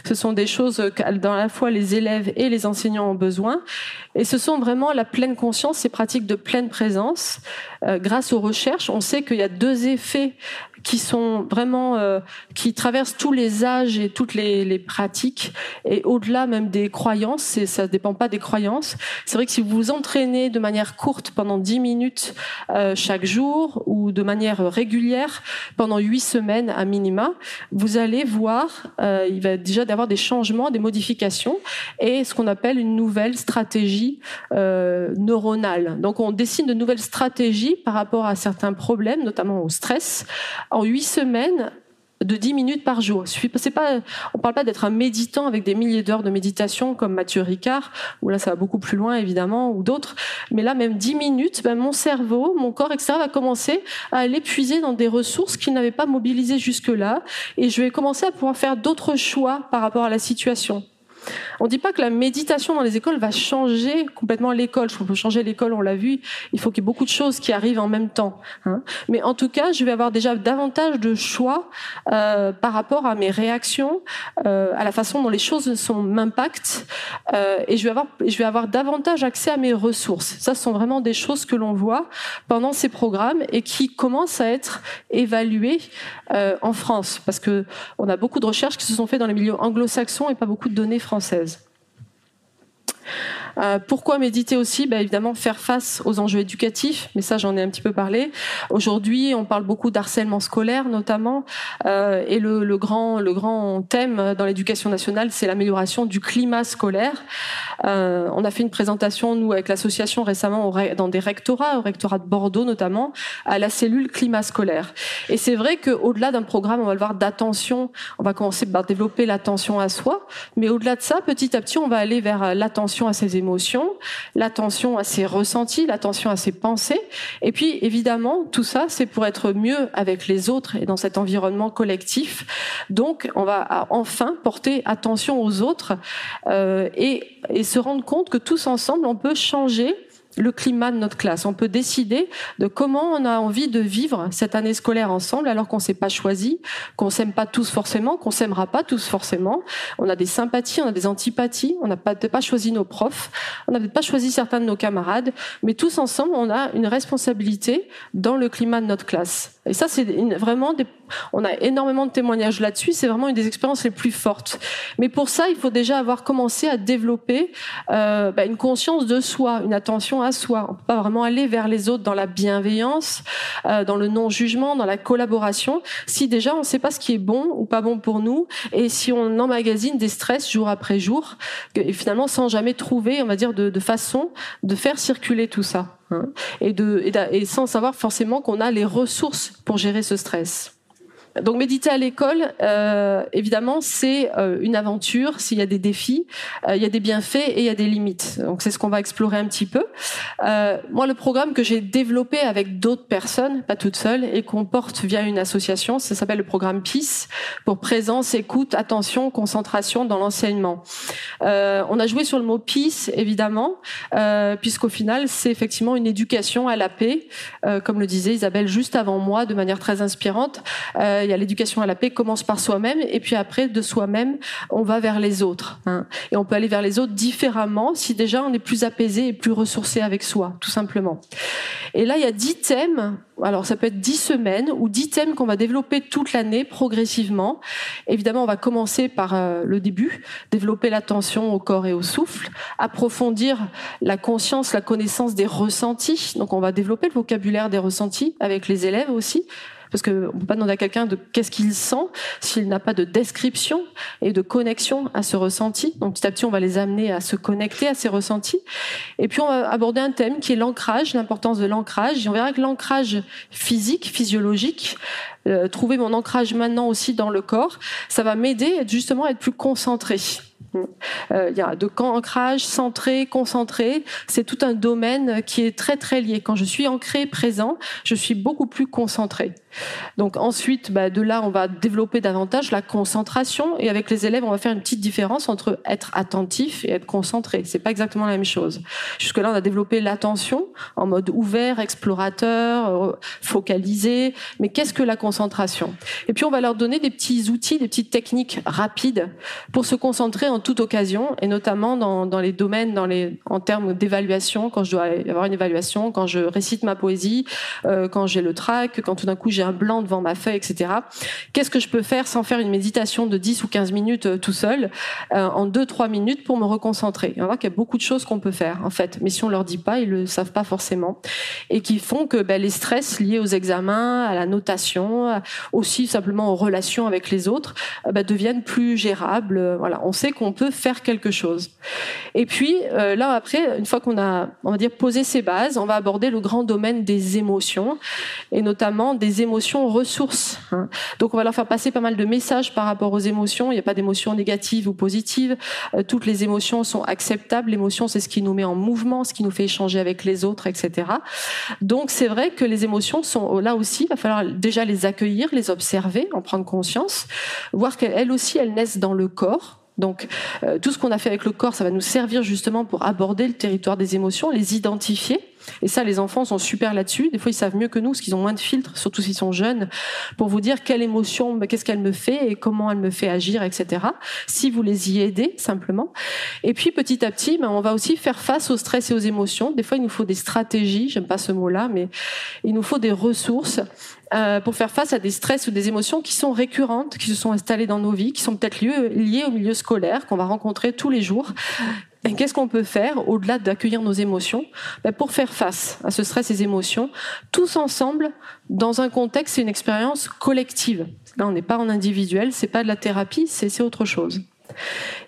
ce sont des choses dans la fois les élèves et les enseignants ont besoin. Et ce sont vraiment la pleine conscience ces pratiques de pleine présence grâce aux recherches, on sait qu'il y a deux effets qui sont vraiment euh, qui traversent tous les âges et toutes les, pratiques et au-delà même des croyances et ça dépend pas des croyances. C'est vrai que si vous vous entraînez de manière courte pendant 10 minutes euh, chaque jour ou de manière régulière pendant huit semaines à minima vous allez voir euh, il va déjà d'avoir des changements des modifications et ce qu'on appelle une nouvelle stratégie neuronale. Donc on dessine de nouvelles stratégies par rapport à certains problèmes notamment au stress en huit semaines de 10 minutes par jour. C'est pas, on parle pas d'être un méditant avec des milliers d'heures de méditation comme Mathieu Ricard, où là ça va beaucoup plus loin évidemment, ou d'autres. Mais là même 10 minutes, ben, mon cerveau, mon corps, etc. va commencer à l'épuiser dans des ressources qu'il n'avait pas mobilisées jusque-là, et je vais commencer à pouvoir faire d'autres choix par rapport à la situation. On ne dit pas que la méditation dans les écoles va changer complètement l'école. Je faut changer l'école, on l'a vu. Il faut qu'il y ait beaucoup de choses qui arrivent en même temps. Hein. Mais en tout cas, je vais avoir déjà davantage de choix euh, par rapport à mes réactions, euh, à la façon dont les choses m'impactent, euh, et je vais avoir, je vais avoir davantage accès à mes ressources. Ça, ce sont vraiment des choses que l'on voit pendant ces programmes et qui commencent à être évaluées en France, parce que on a beaucoup de recherches qui se sont faites dans les milieux anglo-saxons et pas beaucoup de données françaises française. Euh, pourquoi méditer aussi ben Évidemment, faire face aux enjeux éducatifs, mais ça, j'en ai un petit peu parlé. Aujourd'hui, on parle beaucoup d'harcèlement scolaire, notamment, euh, et le, grand, le grand thème dans l'éducation nationale, c'est l'amélioration du climat scolaire. Euh, on a fait une présentation, nous, avec l'association récemment, dans des rectorats, au rectorat de Bordeaux notamment, à la cellule climat scolaire. Et c'est vrai qu'au-delà d'un programme, on va le voir, d'attention, on va commencer par développer l'attention à soi, mais au-delà de ça, petit à petit, on va aller vers l'attention à ses émotions, l'attention à ses ressentis, l'attention à ses pensées. Et puis, évidemment, tout ça, c'est pour être mieux avec les autres et dans cet environnement collectif. Donc, on va enfin porter attention aux autres euh, et, et se rendre compte que tous ensemble, on peut changer le climat de notre classe. On peut décider de comment on a envie de vivre cette année scolaire ensemble alors qu'on s'est pas choisi, qu'on s'aime pas tous forcément, qu'on s'aimera pas tous forcément. On a des sympathies, on a des antipathies, on n'a pas, pas choisi nos profs, on n'a pas choisi certains de nos camarades, mais tous ensemble, on a une responsabilité dans le climat de notre classe. Et ça, c'est vraiment on a énormément de témoignages là-dessus. C'est vraiment une des expériences les plus fortes. Mais pour ça, il faut déjà avoir commencé à développer euh, bah, une conscience de soi, une attention à soi. On peut pas vraiment aller vers les autres dans la bienveillance, euh, dans le non-jugement, dans la collaboration, si déjà on ne sait pas ce qui est bon ou pas bon pour nous, et si on emmagasine des stress jour après jour, et finalement sans jamais trouver, on va dire, de, de façon de faire circuler tout ça. Hein, et, de, et sans savoir forcément qu'on a les ressources pour gérer ce stress. Donc méditer à l'école, euh, évidemment, c'est euh, une aventure. S'il y a des défis, euh, il y a des bienfaits et il y a des limites. Donc c'est ce qu'on va explorer un petit peu. Euh, moi, le programme que j'ai développé avec d'autres personnes, pas toute seule, et qu'on porte via une association, ça s'appelle le programme PIS pour présence, écoute, attention, concentration dans l'enseignement. on a joué sur le mot PIS, évidemment, puisqu'au final, c'est effectivement une éducation à la paix, comme le disait Isabelle juste avant moi, de manière très inspirante. Euh, il y a l'éducation à la paix commence par soi-même et puis après de soi-même on va vers les autres hein. et on peut aller vers les autres différemment si déjà on est plus apaisé et plus ressourcé avec soi tout simplement. Et là il y a dix thèmes alors ça peut être dix semaines ou dix thèmes qu'on va développer toute l'année progressivement. Évidemment on va commencer par euh, le début développer l'attention au corps et au souffle approfondir la conscience la connaissance des ressentis. Donc on va développer le vocabulaire des ressentis avec les élèves aussi parce qu'on ne peut pas demander à quelqu'un de qu'est-ce qu'il sent s'il n'a pas de description et de connexion à ce ressenti. Donc petit à petit, on va les amener à se connecter à ces ressentis. Et puis on va aborder un thème qui est l'ancrage, l'importance de l'ancrage. Et on verra que l'ancrage physique, physiologique, euh, trouver mon ancrage maintenant aussi dans le corps, ça va m'aider justement à être plus concentré. Euh, il y a de ancrage, centré, concentré. C'est tout un domaine qui est très très lié. Quand je suis ancré, présent, je suis beaucoup plus concentré. Donc ensuite, bah, de là, on va développer davantage la concentration. Et avec les élèves, on va faire une petite différence entre être attentif et être concentré. C'est pas exactement la même chose. Jusque là, on a développé l'attention en mode ouvert, explorateur, euh, focalisé. Mais qu'est-ce que la concentration? Et puis on va leur donner des petits outils, des petites techniques rapides pour se concentrer en toute occasion, et notamment dans, dans les domaines, dans les, en termes d'évaluation, quand je dois avoir une évaluation, quand je récite ma poésie, euh, quand j'ai le trac, quand tout d'un coup j'ai un blanc devant ma feuille, etc. Qu'est-ce que je peux faire sans faire une méditation de 10 ou 15 minutes euh, tout seul, euh, en 2-3 minutes pour me reconcentrer? On va voir qu'il y a beaucoup de choses qu'on peut faire, en fait, mais si on leur dit pas, ils le savent pas forcément, et qui font que ben, les stress liés aux examens, à la notation, aussi simplement aux relations avec les autres, ben, deviennent plus gérables. Voilà, on sait qu'on peut faire quelque chose. Et puis euh, là après, une fois qu'on a, on va dire, posé ces bases, on va aborder le grand domaine des émotions et notamment des émotions ressources. Hein. Donc on va leur faire passer pas mal de messages par rapport aux émotions. Il n'y a pas d'émotions négatives ou positives. Euh, toutes les émotions sont acceptables. L'émotion, c'est ce qui nous met en mouvement, ce qui nous fait échanger avec les autres, etc. Donc c'est vrai que les émotions sont là aussi. Il va falloir déjà les accueillir, les observer, en prendre conscience, voir qu'elles aussi elles naissent dans le corps donc euh, tout ce qu'on a fait avec le corps, ça va nous servir justement pour aborder le territoire des émotions, les identifier. Et ça, les enfants sont super là-dessus. Des fois, ils savent mieux que nous, parce qu'ils ont moins de filtres, surtout s'ils sont jeunes, pour vous dire quelle émotion, qu'est-ce qu'elle me fait et comment elle me fait agir, etc. Si vous les y aidez, simplement. Et puis, petit à petit, ben, on va aussi faire face au stress et aux émotions. Des fois, il nous faut des stratégies, j'aime pas ce mot-là, mais il nous faut des ressources euh, pour faire face à des stress ou des émotions qui sont récurrentes, qui se sont installées dans nos vies, qui sont peut-être liées, au milieu scolaire, qu'on va rencontrer tous les jours qu'est-ce qu'on peut faire au-delà d'accueillir nos émotions? Ben, Pour faire face à ce stress et ces émotions, tous ensemble, dans un contexte, c'est une expérience collective. Là, on n'est pas en individuel, c'est pas de la thérapie, c'est autre chose.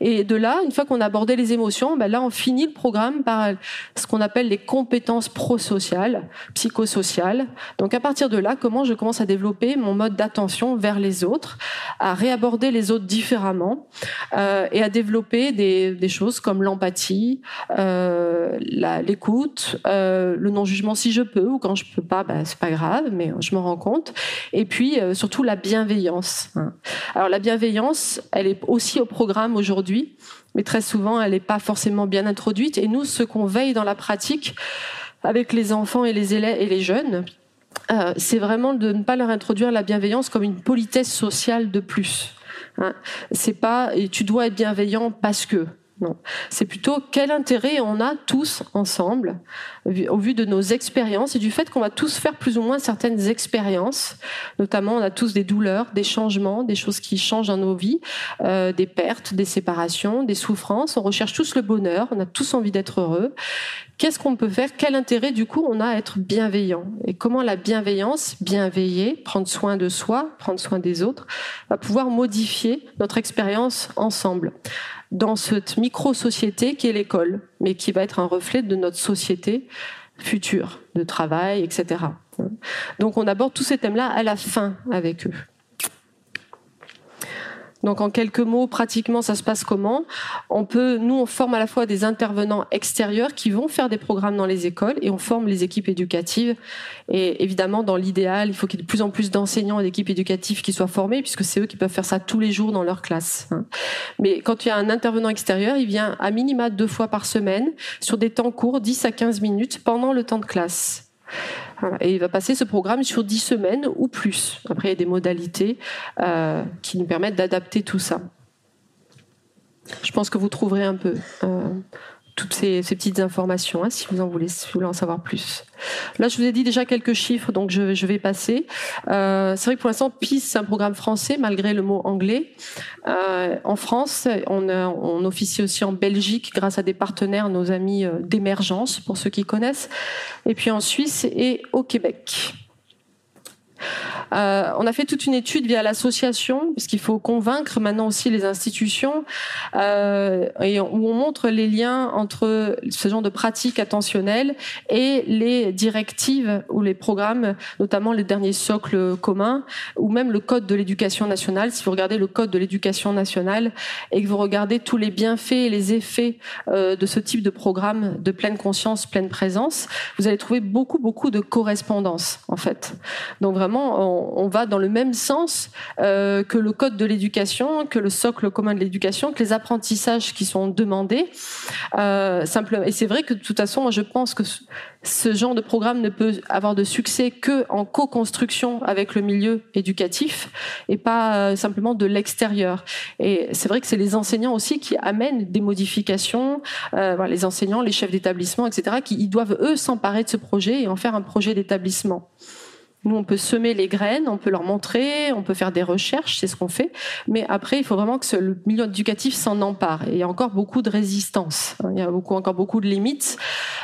Et de là, une fois qu'on a abordé les émotions, ben là, on finit le programme par ce qu'on appelle les compétences prosociales, psychosociales. Donc à partir de là, comment je commence à développer mon mode d'attention vers les autres, à réaborder les autres différemment euh, et à développer des, choses comme l'empathie, euh, l'écoute, euh, le non-jugement si je peux ou quand je peux pas, ben, c'est pas grave, mais je me rends compte. Et puis surtout la bienveillance. Hein. Alors la bienveillance, elle est aussi au programme aujourd'hui, mais très souvent, elle n'est pas forcément bien introduite. Et nous, ce qu'on veille dans la pratique avec les enfants et les élèves et les jeunes, euh, c'est vraiment de ne pas leur introduire la bienveillance comme une politesse sociale de plus. Hein. C'est pas et tu dois être bienveillant parce que. Non, c'est plutôt quel intérêt on a tous ensemble, au vu de nos expériences et du fait qu'on va tous faire plus ou moins certaines expériences. Notamment, on a tous des douleurs, des changements, des choses qui changent dans nos vies, euh, des pertes, des séparations, des souffrances. On recherche tous le bonheur, on a tous envie d'être heureux. Qu'est-ce qu'on peut faire? Quel intérêt du coup on a à être bienveillant? Et comment la bienveillance, bienveiller, prendre soin de soi, prendre soin des autres, va pouvoir modifier notre expérience ensemble? Dans cette micro-société qui est l'école, mais qui va être un reflet de notre société future, de travail, etc. Donc on aborde tous ces thèmes-là à la fin avec eux. Donc en quelques mots, pratiquement, ça se passe comment? On peut, nous, on forme à la fois des intervenants extérieurs qui vont faire des programmes dans les écoles et on forme les équipes éducatives. Et évidemment, dans l'idéal, il faut qu'il y ait de plus en plus d'enseignants et d'équipes éducatives qui soient formés puisque c'est eux qui peuvent faire ça tous les jours dans leur classe. Hein. Mais quand il y a un intervenant extérieur, il vient à minima deux fois par semaine sur des temps courts, 10 à 15 minutes pendant le temps de classe. Et il va passer ce programme sur 10 semaines ou plus. Après, il y a des modalités euh, qui nous permettent d'adapter tout ça. Je pense que vous trouverez un peu euh, toutes ces, petites informations, hein, si vous en voulez, vous voulez en savoir plus. Là, je vous ai dit déjà quelques chiffres, donc je, je vais passer. Euh, c'est vrai que pour l'instant, PIS, c'est un programme français, malgré le mot anglais. Euh, en France, on, on officie aussi en Belgique, grâce à des partenaires, nos amis euh, d'émergence, pour ceux qui connaissent, et puis en Suisse et au Québec. Euh, on a fait toute une étude via l'association, puisqu'il faut convaincre maintenant aussi les institutions, euh, et où on montre les liens entre ce genre de pratiques attentionnelles et les directives ou les programmes, notamment les derniers socles communs, ou même le code de l'éducation nationale. Si vous regardez le code de l'éducation nationale et que vous regardez tous les bienfaits et les effets euh, de ce type de programme de pleine conscience, pleine présence, vous allez trouver beaucoup, beaucoup de correspondances, en fait. Donc vraiment, on, va dans le même sens euh, que le code de l'éducation, que le socle commun de l'éducation, que les apprentissages qui sont demandés. Euh, simplement. Et c'est vrai que de toute façon, je pense que ce genre de programme ne peut avoir de succès que en co-construction avec le milieu éducatif et pas euh, simplement de l'extérieur. Et c'est vrai que c'est les enseignants aussi qui amènent des modifications, les enseignants, les chefs d'établissement, etc., qui doivent eux s'emparer de ce projet et en faire un projet d'établissement. Nous, on peut semer les graines, on peut leur montrer, on peut faire des recherches, c'est ce qu'on fait. Mais après, il faut vraiment que le milieu éducatif s'en empare. Et il y a encore beaucoup de résistance. Il y a encore beaucoup de limites.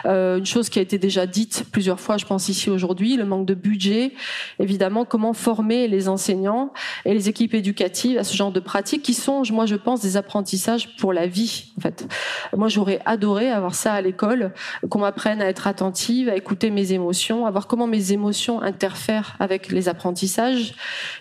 Euh, une chose qui a été déjà dite plusieurs fois, je pense ici aujourd'hui, le manque de budget. Évidemment, comment former les enseignants et les équipes éducatives à ce genre de pratiques qui sont, moi, je pense, des apprentissages pour la vie. En fait, moi, j'aurais adoré avoir ça à l'école, qu'on m'apprenne à être attentive, à écouter mes émotions, à voir comment mes émotions interfèrent avec les apprentissages.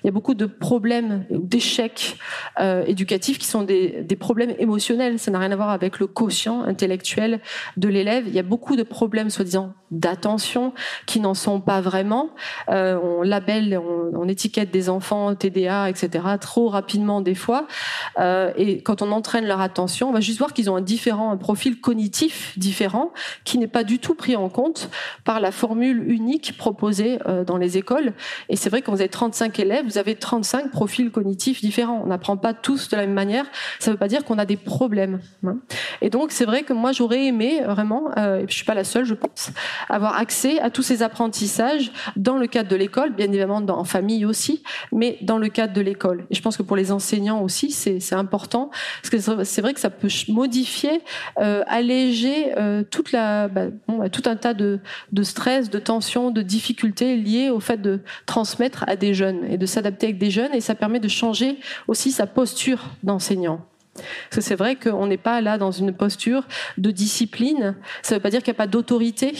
Il y a beaucoup de problèmes, d'échecs euh, éducatifs qui sont des, problèmes émotionnels. Ça n'a rien à voir avec le quotient intellectuel de l'élève. Il y a beaucoup de problèmes, soi-disant, d'attention qui n'en sont pas vraiment. Euh, on labelle, on, étiquette des enfants TDA, etc. trop rapidement des fois. Euh, et quand on entraîne leur attention, on va juste voir qu'ils ont un différent, un profil cognitif différent qui n'est pas du tout pris en compte par la formule unique proposée dans les Et c'est vrai que quand vous avez 35 élèves, vous avez 35 profils cognitifs différents. On n'apprend pas tous de la même manière. Ça ne veut pas dire qu'on a des problèmes. Hein. Et donc, c'est vrai que moi, j'aurais aimé vraiment, euh, et je suis pas la seule, je pense, avoir accès à tous ces apprentissages dans le cadre de l'école, bien évidemment en famille aussi, mais dans le cadre de l'école. Et je pense que pour les enseignants aussi, c'est important, parce que c'est vrai que ça peut modifier, euh, alléger euh, bah, bah, tout un tas de, de stress, de tensions, de difficultés liées au fait de transmettre à des jeunes et de s'adapter avec des jeunes, et ça permet de changer aussi sa posture d'enseignant. Parce que c'est vrai qu'on n'est pas là dans une posture de discipline. Ça ne veut pas dire qu'il n'y a pas d'autorité.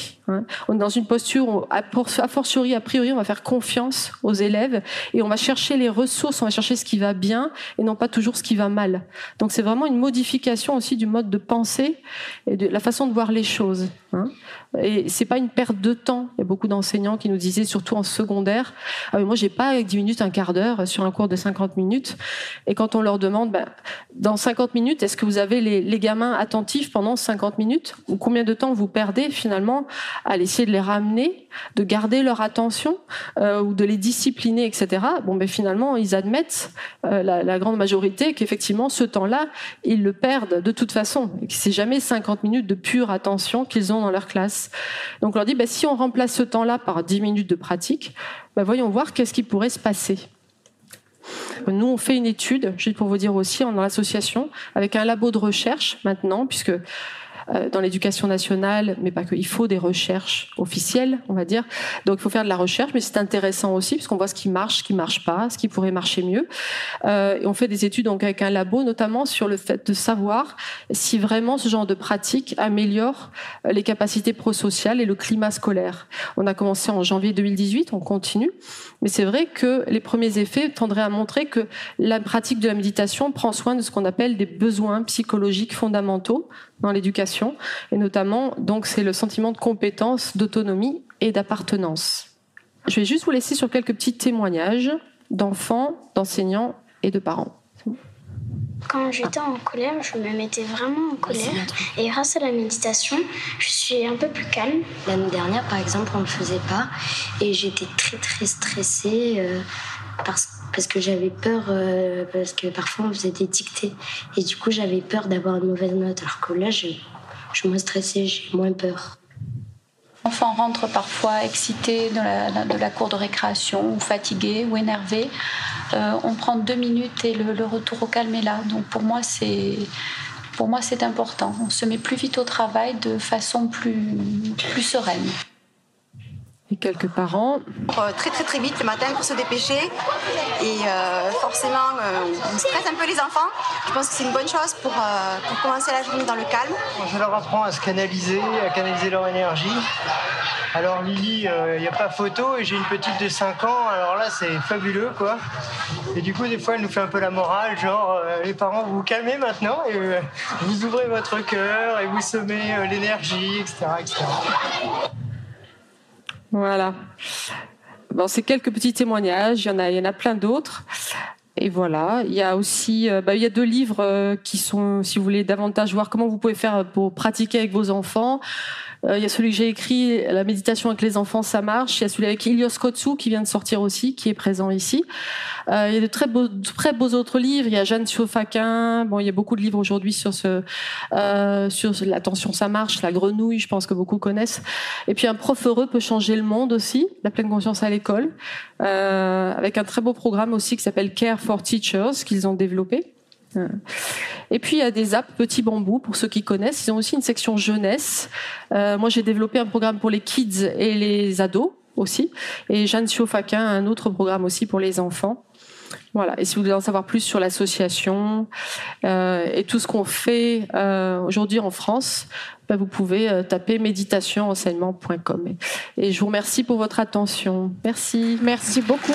On est dans une posture où, a fortiori, a priori, on va faire confiance aux élèves et on va chercher les ressources, on va chercher ce qui va bien et non pas toujours ce qui va mal. Donc c'est vraiment une modification aussi du mode de pensée et de la façon de voir les choses. Hein. Et c'est pas une perte de temps. Il y a beaucoup d'enseignants qui nous disaient, surtout en secondaire, ah, moi j'ai pas 10 minutes, un quart d'heure sur un cours de 50 minutes. Et quand on leur demande, ben, dans 50 minutes, est-ce que vous avez les, gamins attentifs pendant 50 minutes Ou combien de temps vous perdez finalement à essayer de les ramener, de garder leur attention euh, ou de les discipliner, etc. Bon, ben finalement, ils admettent, euh, la, grande majorité, qu'effectivement, ce temps-là, ils le perdent de toute façon. Et que c'est jamais 50 minutes de pure attention qu'ils ont dans leur classe. Donc on leur dit, bah, si on remplace ce temps-là par 10 minutes de pratique, bah, voyons voir qu'est-ce qui pourrait se passer. Nous, on fait une étude, juste pour vous dire aussi, dans l'association, avec un labo de recherche maintenant, puisque dans l'éducation nationale, mais pas que. Il faut des recherches officielles, on va dire. Donc il faut faire de la recherche, mais c'est intéressant aussi parce qu'on voit ce qui marche, ce qui marche pas, ce qui pourrait marcher mieux. Euh, et on fait des études donc avec un labo, notamment sur le fait de savoir si vraiment ce genre de pratique améliore euh, les capacités prosociales et le climat scolaire. On a commencé en janvier 2018, on continue, mais c'est vrai que les premiers effets tendraient à montrer que la pratique de la méditation prend soin de ce qu'on appelle des besoins psychologiques fondamentaux dans l'éducation, et notamment, donc, c'est le sentiment de compétence, d'autonomie et d'appartenance. Je vais juste vous laisser sur quelques petits témoignages d'enfants, d'enseignants et de parents. Quand j'étais en colère, je me mettais vraiment en colère. Et grâce à la méditation, je suis un peu plus calme. L'année dernière, par exemple, on ne le faisait pas. Et j'étais très, très stressée euh, parce que parce que j'avais peur, euh, parce que parfois on faisait des dictées. Et du coup, j'avais peur d'avoir une mauvaise note. Alors que là, je, suis moins stressée, j'ai moins peur. L'enfant rentre parfois excité de la, de la cour de récréation, ou fatigué, ou énervé. Euh, on prend deux minutes et le, le, retour au calme est là. Donc pour moi, c'est. Pour moi, c'est important. On se met plus vite au travail de façon plus, plus sereine quelques parents. Euh, très très très vite le matin pour se dépêcher et euh, forcément euh, on stresse un peu les enfants. Je pense que c'est une bonne chose pour, euh, pour commencer la journée dans le calme. Je leur apprends à se canaliser, à canaliser leur énergie. Alors Lily, il euh, n'y a pas photo et j'ai une petite de 5 ans, alors là c'est fabuleux quoi. Et du coup des fois elle nous fait un peu la morale, genre les parents vous vous calmez maintenant et vous ouvrez votre cœur et vous semez l'énergie, etc., etc. Voilà. Bon, c'est quelques petits témoignages. Il y en a, il y en a plein d'autres. Et voilà. Il y a aussi, euh, bah, il y a deux livres euh, qui sont, si vous voulez davantage voir comment vous pouvez faire pour pratiquer avec vos enfants. Euh, il y a celui que j'ai écrit, La méditation avec les enfants, ça marche. Il y a celui avec Ilios Kotsu qui vient de sortir aussi, qui est présent ici. Euh, il y a de très beaux, très beaux autres livres. Il y a Jeanne Siofaquin. Bon, il y a beaucoup de livres aujourd'hui sur ce, euh, sur l'attention, ça marche, la grenouille, je pense que beaucoup connaissent. Et puis un prof heureux peut changer le monde aussi, la pleine conscience à l'école, euh, avec un très beau programme aussi qui s'appelle Care for Teachers qu'ils ont développé. Euh, et puis il y a des apps Petit Bambou pour ceux qui connaissent. Ils ont aussi une section jeunesse. Euh, moi j'ai développé un programme pour les kids et les ados aussi. Et Jeanne Siofaquin a un autre programme aussi pour les enfants. Voilà. Et si vous voulez en savoir plus sur l'association euh, et tout ce qu'on fait euh, aujourd'hui en France, bah, vous pouvez euh, taper méditationenseignement.com. Et je vous remercie pour votre attention. Merci. Merci beaucoup.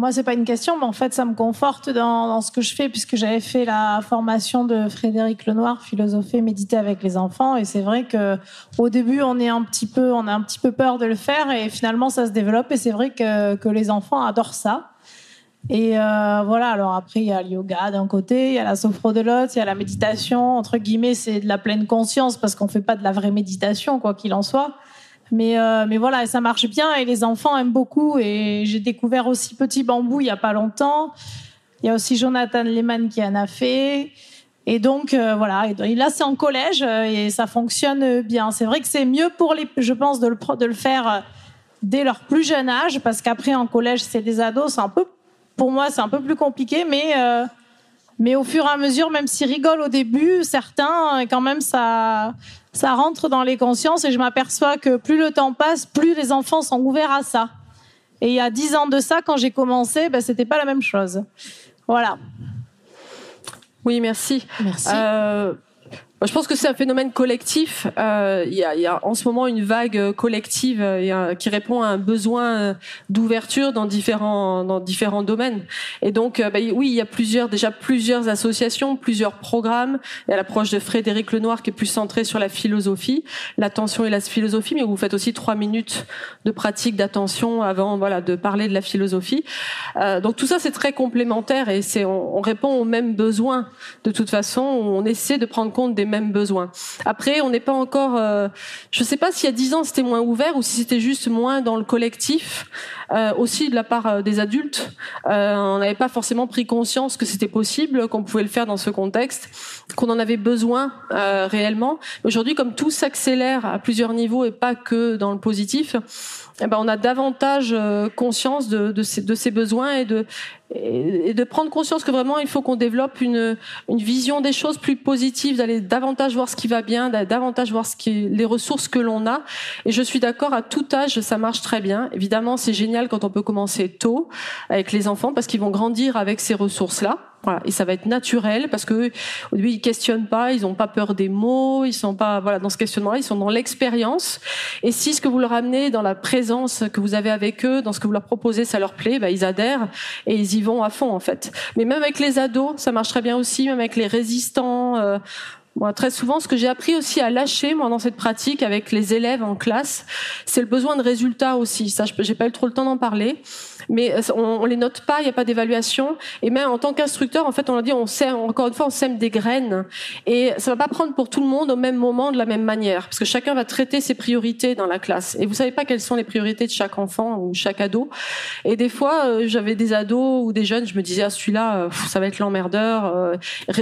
Moi, c'est pas une question, mais en fait, ça me conforte dans, ce que je fais, puisque j'avais fait la formation de Frédéric Lenoir, philosopher, méditer avec les enfants, et c'est vrai que au début, on est un petit peu, on a un petit peu peur de le faire, et finalement, ça se développe, et c'est vrai que, que les enfants adorent ça. Et euh, voilà, alors après, il y a le yoga d'un côté, il y a la sophro de l'autre, il y a la méditation. Entre guillemets, c'est de la pleine conscience parce qu'on fait pas de la vraie méditation, quoi qu'il en soit. Mais, euh, mais voilà, ça marche bien et les enfants aiment beaucoup. Et j'ai découvert aussi Petit Bambou il y a pas longtemps. Il y a aussi Jonathan Lehman qui en a fait. Et donc euh, voilà, et là c'est en collège euh, et ça fonctionne bien. C'est vrai que c'est mieux pour les, je pense, de le, de le faire euh, dès leur plus jeune âge parce qu'après en collège c'est des ados, c'est un peu, pour moi c'est un peu plus compliqué, mais euh, mais au fur et à mesure, même s'ils rigolent au début, certains quand même ça ça rentre dans les consciences et je m'aperçois que plus le temps passe, plus les enfants sont ouverts à ça. Et il y a dix ans de ça, quand j'ai commencé, ben, c'était pas la même chose. Voilà. Oui, merci. Merci. Euh, je pense que c'est un phénomène collectif. Euh, Il y, a, en ce moment une vague euh, collective euh, qui répond à un besoin d'ouverture dans différents domaines. Et donc, bah, oui, il y a plusieurs déjà plusieurs associations, plusieurs programmes. Il y a l'approche de Frédéric Lenoir qui est plus centrée sur la philosophie, l'attention et la philosophie, mais vous faites aussi trois minutes de pratique d'attention avant de parler de la philosophie. Donc tout ça c'est très complémentaire et on répond aux mêmes besoins de toute façon. On essaie de prendre compte des mêmes besoins. Après, on n'est pas encore. Euh, je ne sais pas s'il y a dix ans c'était moins ouvert ou si c'était juste moins dans le collectif, euh, aussi de la part euh, des adultes. On n'avait pas forcément pris conscience que c'était possible, qu'on pouvait le faire dans ce contexte, qu'on en avait besoin réellement. Aujourd'hui, comme tout s'accélère à plusieurs niveaux et pas que dans le positif. Eh ben, on a davantage euh, conscience de, de, ces, de besoins et de, et de prendre conscience que vraiment il faut qu'on développe une, une vision des choses plus positive, d'aller davantage voir ce qui va bien, d'aller davantage voir ce qui, les ressources que l'on a. Et je suis d'accord, à tout âge, ça marche très bien. Évidemment, c'est génial quand on peut commencer tôt avec les enfants parce qu'ils vont grandir avec ces ressources-là. Voilà, et ça va être naturel parce que au ils questionnent pas, ils ont pas peur des mots, ils sont pas voilà dans ce questionnement-là, ils sont dans l'expérience. Et si ce que vous leur amenez dans la présence que vous avez avec eux, dans ce que vous leur proposez, ça leur plaît, bah, ils adhèrent et ils y vont à fond en fait. Mais même avec les ados, ça marche très bien aussi, même avec les résistants. Euh, moi, très souvent, ce que j'ai appris aussi à lâcher, moi, dans cette pratique avec les élèves en classe, c'est le besoin de résultats aussi. Ça, j'ai pas eu trop le temps d'en parler, mais on, on les note pas, il n'y a pas d'évaluation. Et même en tant qu'instructeur, en fait, on a dit, on sème, encore une fois, on sème des graines, et ça va pas prendre pour tout le monde au même moment, de la même manière, parce que chacun va traiter ses priorités dans la classe. Et vous savez pas quelles sont les priorités de chaque enfant ou chaque ado. Et des fois, euh, j'avais des ados ou des jeunes, je me disais, ah, celui-là, euh, ça va être l'emmerdeur, euh,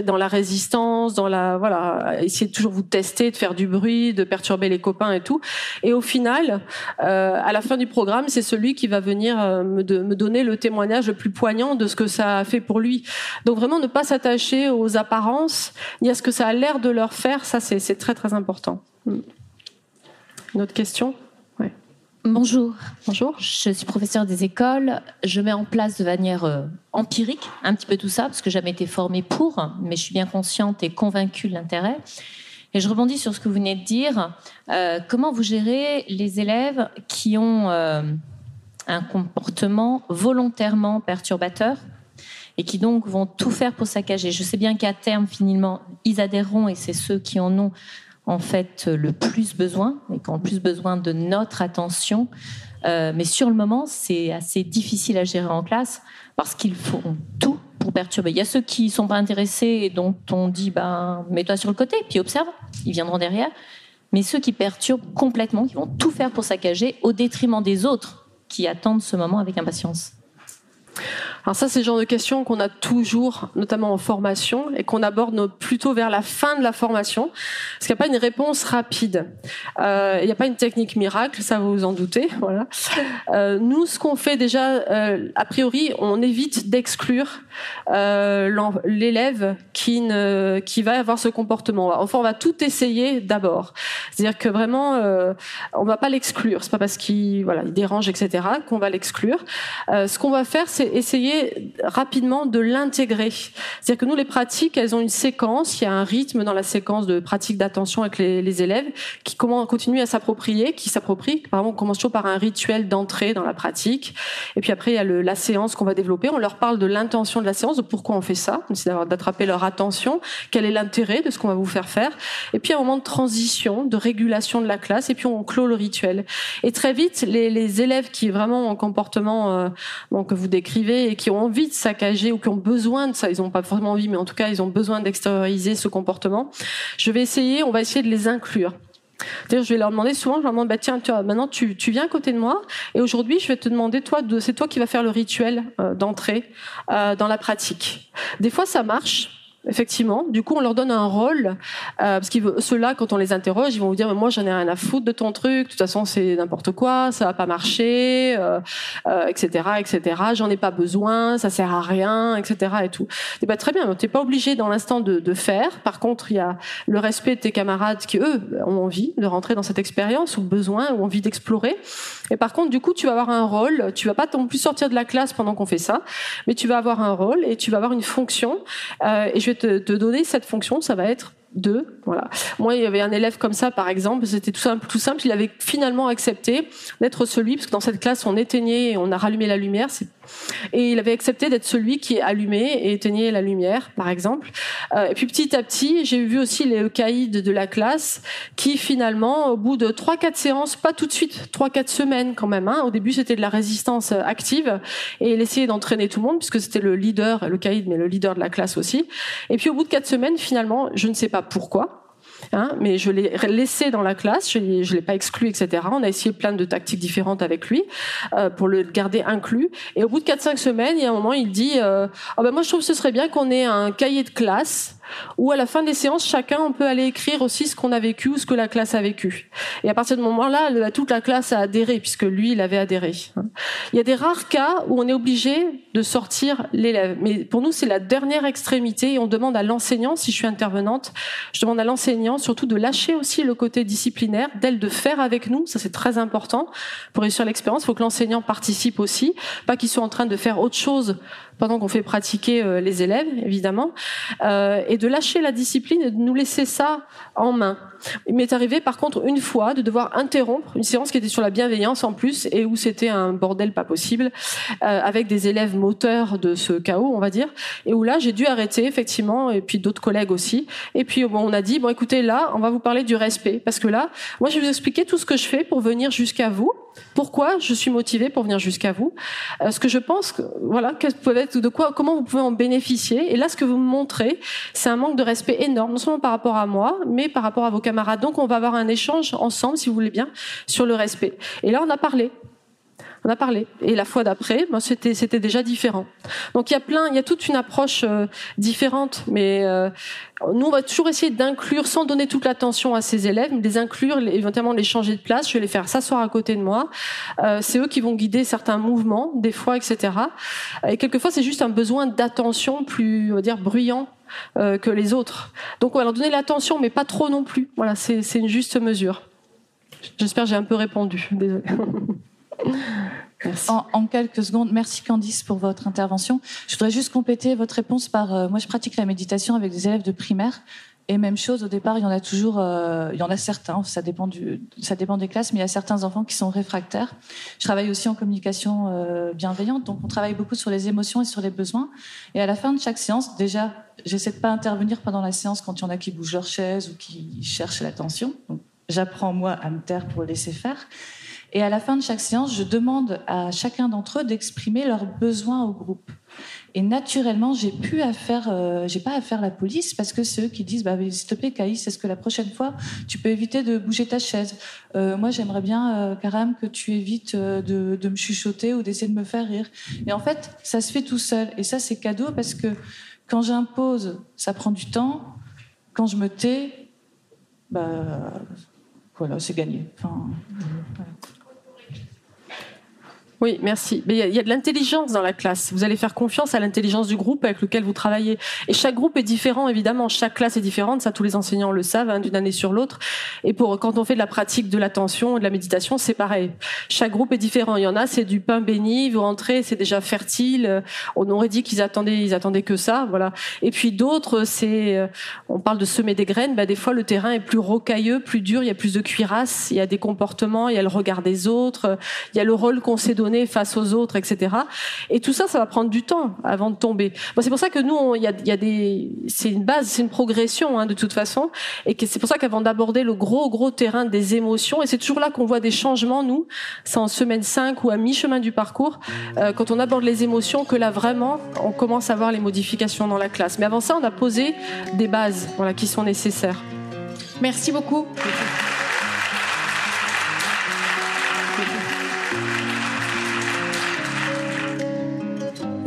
dans la résistance, dans la, voilà essayer de vous tester, de faire du bruit, de perturber les copains et tout. Et au final, euh, à la fin du programme, c'est celui qui va venir euh, me, me, donner le témoignage le plus poignant de ce que ça a fait pour lui. Donc vraiment, ne pas s'attacher aux apparences ni à ce que ça a l'air de leur faire, ça c'est très très important. Hmm. Une autre question? Bonjour. Bonjour. Je suis professeur des écoles. Je mets en place de manière euh, empirique un petit peu tout ça, parce que j'ai jamais été formée pour, mais je suis bien consciente et convaincue de l'intérêt. Et je rebondis sur ce que vous venez de dire. Euh, comment vous gérez les élèves qui ont euh, un comportement volontairement perturbateur et qui donc vont tout faire pour saccager? Je sais bien qu'à terme, finalement, ils adhéreront et c'est ceux qui en ont en fait le plus besoin et qui ont le plus besoin de notre attention. Euh, mais sur le moment, c'est assez difficile à gérer en classe parce qu'ils font tout pour perturber. Il y a ceux qui sont pas intéressés et dont on dit ben mets-toi sur le côté puis observe, ils viendront derrière. Mais ceux qui perturbent complètement, qui vont tout faire pour saccager au détriment des autres qui attendent ce moment avec impatience. Alors ça, c'est le genre de questions qu'on a toujours, notamment en formation, et qu'on aborde plutôt vers la fin de la formation, parce qu'il n'y a pas une réponse rapide. Euh, il n'y a pas une technique miracle, ça vous vous en doutez. Voilà. Euh, nous, ce qu'on fait déjà, euh, a priori, on évite d'exclure l'élève qui ne, va avoir ce comportement. Enfin, on va tout essayer d'abord. C'est-à-dire que vraiment, on va pas l'exclure. C'est pas parce qu'il dérange, etc., qu'on va l'exclure. ce qu'on va faire, c'est essayer rapidement de l'intégrer. C'est-à-dire que nous, les pratiques, elles ont une séquence, il y a un rythme dans la séquence de pratique d'attention avec les, élèves qui continuent à s'approprier, qui s'approprient. Par exemple, on commence toujours par un rituel d'entrée dans la pratique. Et puis après, il y a la séance qu'on va développer. On leur parle de l'intention de la séance, de pourquoi on fait ça, c'est d'attraper leur attention, quel est l'intérêt de ce qu'on va vous faire faire. Et puis, un moment de transition, de régulation de la classe, et puis on clôt le rituel. Et très vite, les, élèves qui vraiment ont un comportement euh, que vous décrivez et qui ont envie de saccager ou qui ont besoin de ça, ils n'ont pas forcément envie, mais en tout cas, ils ont besoin d'extérioriser ce comportement, je vais essayer, on va essayer de les inclure. Je vais leur demander souvent, je leur demande, bah, tiens, tu maintenant tu, tu viens à côté de moi, et aujourd'hui, je vais te demander, toi, de, c'est toi qui vas faire le rituel euh, d'entrée euh, dans la pratique. Des fois, ça marche. Effectivement. Du coup, on leur donne un rôle euh, parce que ceux-là, quand on les interroge, ils vont vous dire "Moi, j'en ai rien à foutre de ton truc. De toute façon, c'est n'importe quoi. Ça va pas marcher, euh, euh, etc., etc. J'en ai pas besoin. Ça sert à rien, etc. Et tout. Et bah, très bien. T'es pas obligé dans l'instant de, de, faire. Par contre, il y a le respect de tes camarades qui eux ont envie de rentrer dans cette expérience ou besoin ou envie d'explorer. Et par contre, du coup, tu vas avoir un rôle. Tu vas pas non plus sortir de la classe pendant qu'on fait ça, mais tu vas avoir un rôle et tu vas avoir une fonction. Euh, et je vais te, donner cette fonction, ça va être deux. Voilà. Moi, il y avait un élève comme ça, par exemple. C'était tout simple. Il avait finalement accepté d'être celui, parce que dans cette classe, on éteignait et on a rallumé la lumière. Et il avait accepté d'être celui qui allumait et éteignait la lumière, par exemple. Euh, et puis petit à petit, j'ai vu aussi les caïds de la classe qui finalement, au bout de trois, quatre séances, pas tout de suite, trois, quatre semaines quand même. Hein, au début, c'était de la résistance active et il essayait d'entraîner tout le monde puisque c'était le leader, le caïd, mais le leader de la classe aussi. Et puis au bout de quatre semaines, finalement, je ne sais pas pourquoi. Hein, mais je l'ai laissé dans la classe, je ne l'ai pas exclu, etc. On a essayé plein de tactiques différentes avec lui euh, pour le garder inclus. Et au bout de 4-5 semaines, il y a un moment, il dit oh moi je trouve que ce serait bien qu'on ait un cahier de classe où à la fin des séances, chacun on peut aller écrire aussi ce qu'on a vécu ou ce que la classe a vécu. Et à partir de ce moment-là, toute la classe a adhéré puisque lui, il avait adhéré. Il y a des rares cas où on est obligé de sortir l'élève, mais pour nous, c'est la dernière extrémité et on demande à l'enseignant, si je suis intervenante, je demande à l'enseignant surtout de lâcher aussi le côté disciplinaire, d'elle de faire avec nous, ça c'est très important pour réussir l'expérience. Il faut que l'enseignant participe aussi, pas qu'il soit en train de faire autre chose pendant qu'on fait pratiquer euh, les élèves, évidemment, euh, et de lâcher la discipline et de nous laisser ça en main. Il m'est arrivé par contre une fois de devoir interrompre une séance qui était sur la bienveillance en plus et où c'était un bordel pas possible euh, avec des élèves moteurs de ce chaos on va dire et où là j'ai dû arrêter effectivement et puis d'autres collègues aussi. Et puis on a dit bon écoutez là on va vous parler du respect parce que là moi je vais vous expliquer tout ce que je fais pour venir jusqu'à vous pourquoi je suis motivée pour venir jusqu'à vous euh, ce que je pense voilà comment vous pouvez en bénéficier et là ce que vous me montrez c'est un manque de respect énorme non seulement par rapport à moi mais par rapport à vos Donc on va avoir un échange ensemble, si vous voulez bien, sur le respect. Et là, on a parlé. On a parlé. Et la fois d'après, ben, c'était c'était déjà différent. Donc il y a plein, il y a toute une approche euh, différente. Mais euh, nous, on va toujours essayer d'inclure, sans donner toute l'attention à ces élèves, mais les inclure, éventuellement les changer de place. Je vais les faire s'asseoir à côté de moi. Euh, c'est eux qui vont guider certains mouvements, des fois, etc. Et quelquefois, c'est juste un besoin d'attention plus, on va dire, bruyant euh, que les autres. Donc on va leur donner l'attention, mais pas trop non plus. Voilà, c'est une juste mesure. J'espère que j'ai un peu répondu. Désolée. En, en, quelques secondes, merci Candice pour votre intervention. Je voudrais juste compléter votre réponse par, euh, moi je pratique la méditation avec des élèves de primaire et même chose, au départ, il y en a toujours, euh, il y en a certains, ça dépend, ça dépend des classes, mais il y a certains enfants qui sont réfractaires. Je travaille aussi en communication euh, bienveillante, donc on travaille beaucoup sur les émotions et sur les besoins. Et à la fin de chaque séance, déjà, j'essaie de pas intervenir pendant la séance quand il y en a qui bougent leur chaise ou qui cherchent l'attention. Donc j'apprends moi à me taire pour laisser faire. Et à la fin de chaque séance, je demande à chacun d'entre eux d'exprimer leurs besoins au groupe. Et naturellement, j'ai faire, euh, j'ai pas à faire la police parce que c'est eux qui disent, bah, s'il te plaît, Caïs, est-ce que la prochaine fois, tu peux éviter de bouger ta chaise? Euh, Moi, j'aimerais bien, euh, Karam, que tu évites euh, de, me chuchoter ou d'essayer de me faire rire. Et en fait, ça se fait tout seul. Et ça, c'est cadeau parce que quand j'impose, ça prend du temps. Quand je me tais, bah, voilà, c'est gagné. Oui, merci. Mais il y, a de l'intelligence dans la classe. Vous allez faire confiance à l'intelligence du groupe avec lequel vous travaillez. Et chaque groupe est différent, évidemment. Chaque classe est différente. Ça, tous les enseignants le savent, hein, d'une année sur l'autre. Et pour quand on fait de la pratique de l'attention et de la méditation, c'est pareil. Chaque groupe est différent. Il y en a, c'est du pain béni. Vous rentrez, c'est déjà fertile. On aurait dit qu'ils attendaient, ils attendaient que ça, voilà. Et puis d'autres, c'est, euh, on parle de semer des graines. Bah, des fois, le terrain est plus rocailleux, plus dur. Il y a plus de cuirasse. Il y a des comportements. Il y a le regard des autres. Il y a le rôle qu'on s'est donné face aux autres, etc. Et tout ça, ça va prendre du temps avant de tomber. C'est pour ça que nous, il y a, des, c'est une base, c'est une progression hein, de toute façon, et c'est pour ça qu'avant d'aborder le gros gros terrain des émotions, et c'est toujours là qu'on voit des changements. Nous, c'est en semaine 5 ou à mi-chemin du parcours, euh, quand on aborde les émotions, que là vraiment, on commence à voir les modifications dans la classe. Mais avant ça, on a posé des bases, qui sont nécessaires. Merci beaucoup.